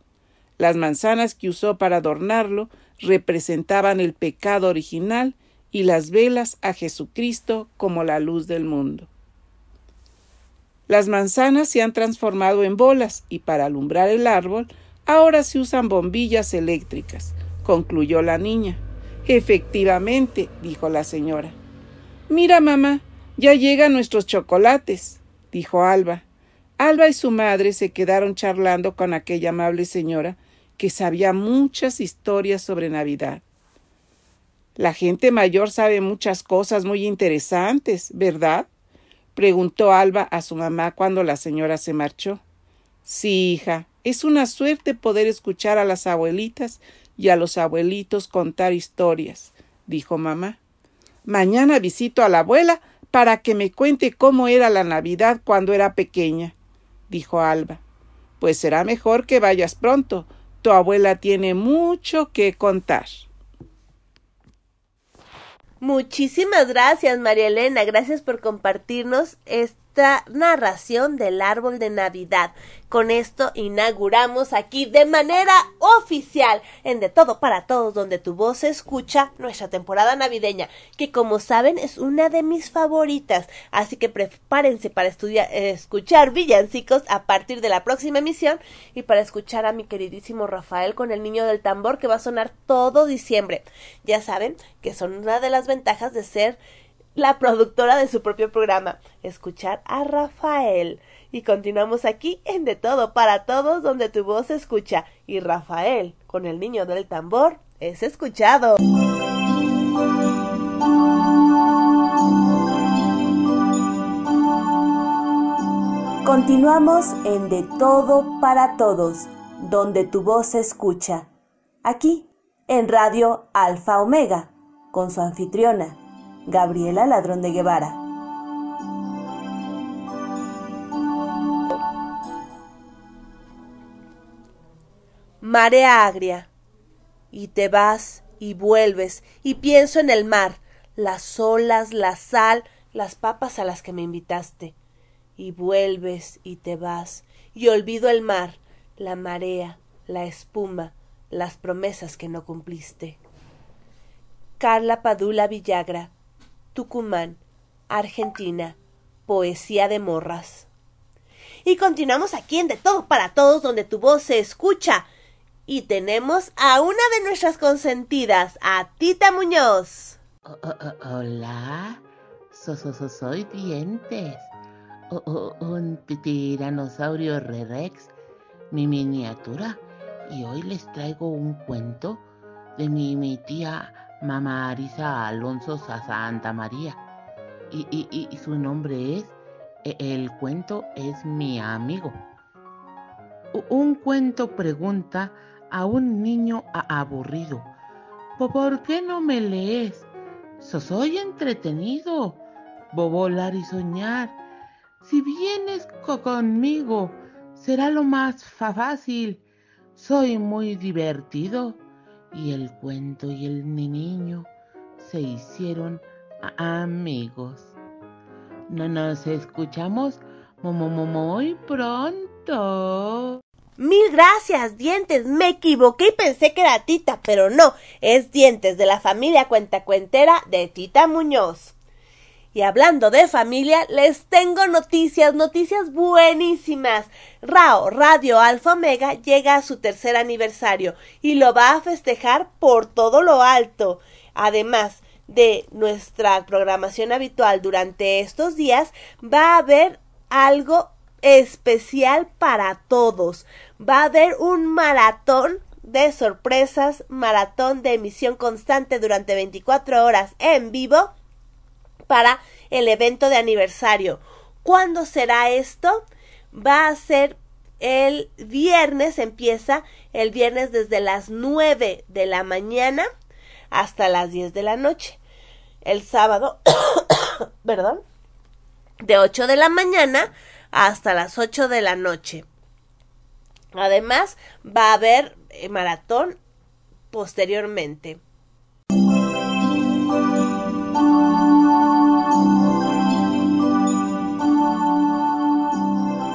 Las manzanas que usó para adornarlo representaban el pecado original y las velas a Jesucristo como la luz del mundo. Las manzanas se han transformado en bolas y para alumbrar el árbol ahora se usan bombillas eléctricas, concluyó la niña. Efectivamente, dijo la señora. Mira, mamá, ya llegan nuestros chocolates, dijo Alba. Alba y su madre se quedaron charlando con aquella amable señora que sabía muchas historias sobre Navidad. La gente mayor sabe muchas cosas muy interesantes, ¿verdad? Preguntó Alba a su mamá cuando la señora se marchó. Sí, hija, es una suerte poder escuchar a las abuelitas y a los abuelitos contar historias, dijo mamá. Mañana visito a la abuela para que me cuente cómo era la Navidad cuando era pequeña, dijo Alba. Pues será mejor que vayas pronto. Tu abuela tiene mucho que contar. Muchísimas gracias, María Elena. Gracias por compartirnos narración del árbol de Navidad. Con esto inauguramos aquí de manera oficial en De Todo para Todos, donde tu voz se escucha nuestra temporada navideña, que como saben es una de mis favoritas. Así que prepárense para estudiar, escuchar villancicos a partir de la próxima emisión y para escuchar a mi queridísimo Rafael con el niño del tambor que va a sonar todo diciembre. Ya saben que son una de las ventajas de ser la productora de su propio programa, escuchar a Rafael. Y continuamos aquí en De Todo para Todos, donde tu voz se escucha. Y Rafael, con el niño del tambor, es escuchado. Continuamos en De Todo para Todos, donde tu voz se escucha. Aquí, en Radio Alfa Omega, con su anfitriona, Gabriela Ladrón de Guevara. marea agria. Y te vas y vuelves y pienso en el mar, las olas, la sal, las papas a las que me invitaste. Y vuelves y te vas y olvido el mar, la marea, la espuma, las promesas que no cumpliste. Carla Padula Villagra, Tucumán, Argentina, Poesía de Morras. Y continuamos aquí en De Todo para Todos, donde tu voz se escucha y tenemos a una de nuestras consentidas, a Tita Muñoz. hola, soy Dientes, un tiranosaurio Rerex, mi miniatura, y hoy les traigo un cuento de mi, mi tía Mamá Arisa Alonso Santa María. Y, y, y su nombre es, e, el cuento es mi amigo. Un cuento pregunta a un niño aburrido. ¿Por qué no me lees? soy entretenido. Volar y soñar. Si vienes conmigo, será lo más fácil. Soy muy divertido. Y el cuento y el niño se hicieron amigos. No nos escuchamos muy pronto. Mil gracias, dientes. Me equivoqué y pensé que era Tita, pero no, es dientes de la familia cuentacuentera de Tita Muñoz. Y hablando de familia, les tengo noticias, noticias buenísimas. Rao, Radio Alfa Omega, llega a su tercer aniversario y lo va a festejar por todo lo alto. Además de nuestra programación habitual durante estos días, va a haber algo especial para todos. Va a haber un maratón de sorpresas, maratón de emisión constante durante 24 horas en vivo para el evento de aniversario. ¿Cuándo será esto? Va a ser el viernes, empieza el viernes desde las 9 de la mañana hasta las 10 de la noche. El sábado, perdón, de 8 de la mañana hasta las 8 de la noche. Además, va a haber eh, maratón posteriormente.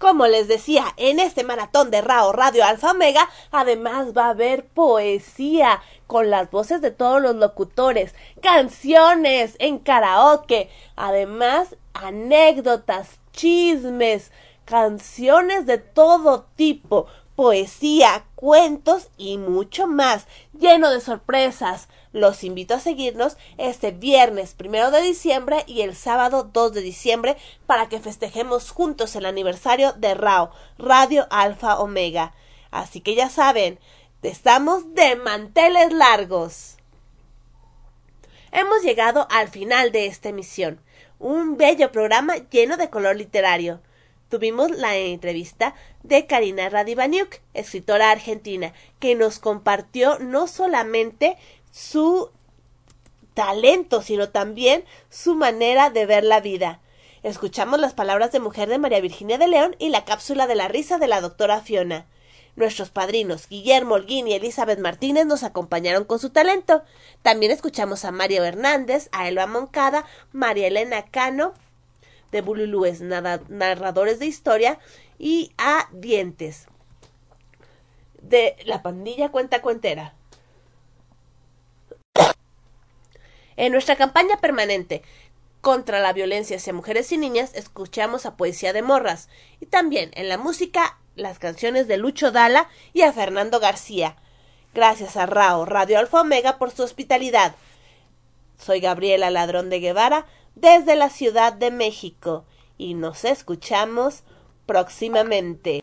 Como les decía, en este maratón de Rao Radio Alfa Omega, además va a haber poesía con las voces de todos los locutores, canciones en karaoke, además anécdotas, chismes, canciones de todo tipo, poesía, cuentos y mucho más, lleno de sorpresas. Los invito a seguirnos este viernes primero de diciembre y el sábado 2 de diciembre para que festejemos juntos el aniversario de RAO, Radio Alfa Omega. Así que ya saben, estamos de manteles largos. Hemos llegado al final de esta emisión, un bello programa lleno de color literario tuvimos la entrevista de Karina Radivaniuk, escritora argentina, que nos compartió no solamente su talento, sino también su manera de ver la vida. Escuchamos las palabras de mujer de María Virginia de León y la cápsula de la risa de la doctora Fiona. Nuestros padrinos Guillermo Holguín y Elizabeth Martínez nos acompañaron con su talento. También escuchamos a Mario Hernández, a Elba Moncada, María Elena Cano, de Bululúes, narradores de historia, y a Dientes, de la pandilla cuenta cuentera. En nuestra campaña permanente contra la violencia hacia mujeres y niñas, escuchamos a Poesía de Morras y también en la música las canciones de Lucho Dala y a Fernando García. Gracias a Rao Radio Alfa Omega por su hospitalidad. Soy Gabriela Ladrón de Guevara desde la Ciudad de México y nos escuchamos próximamente.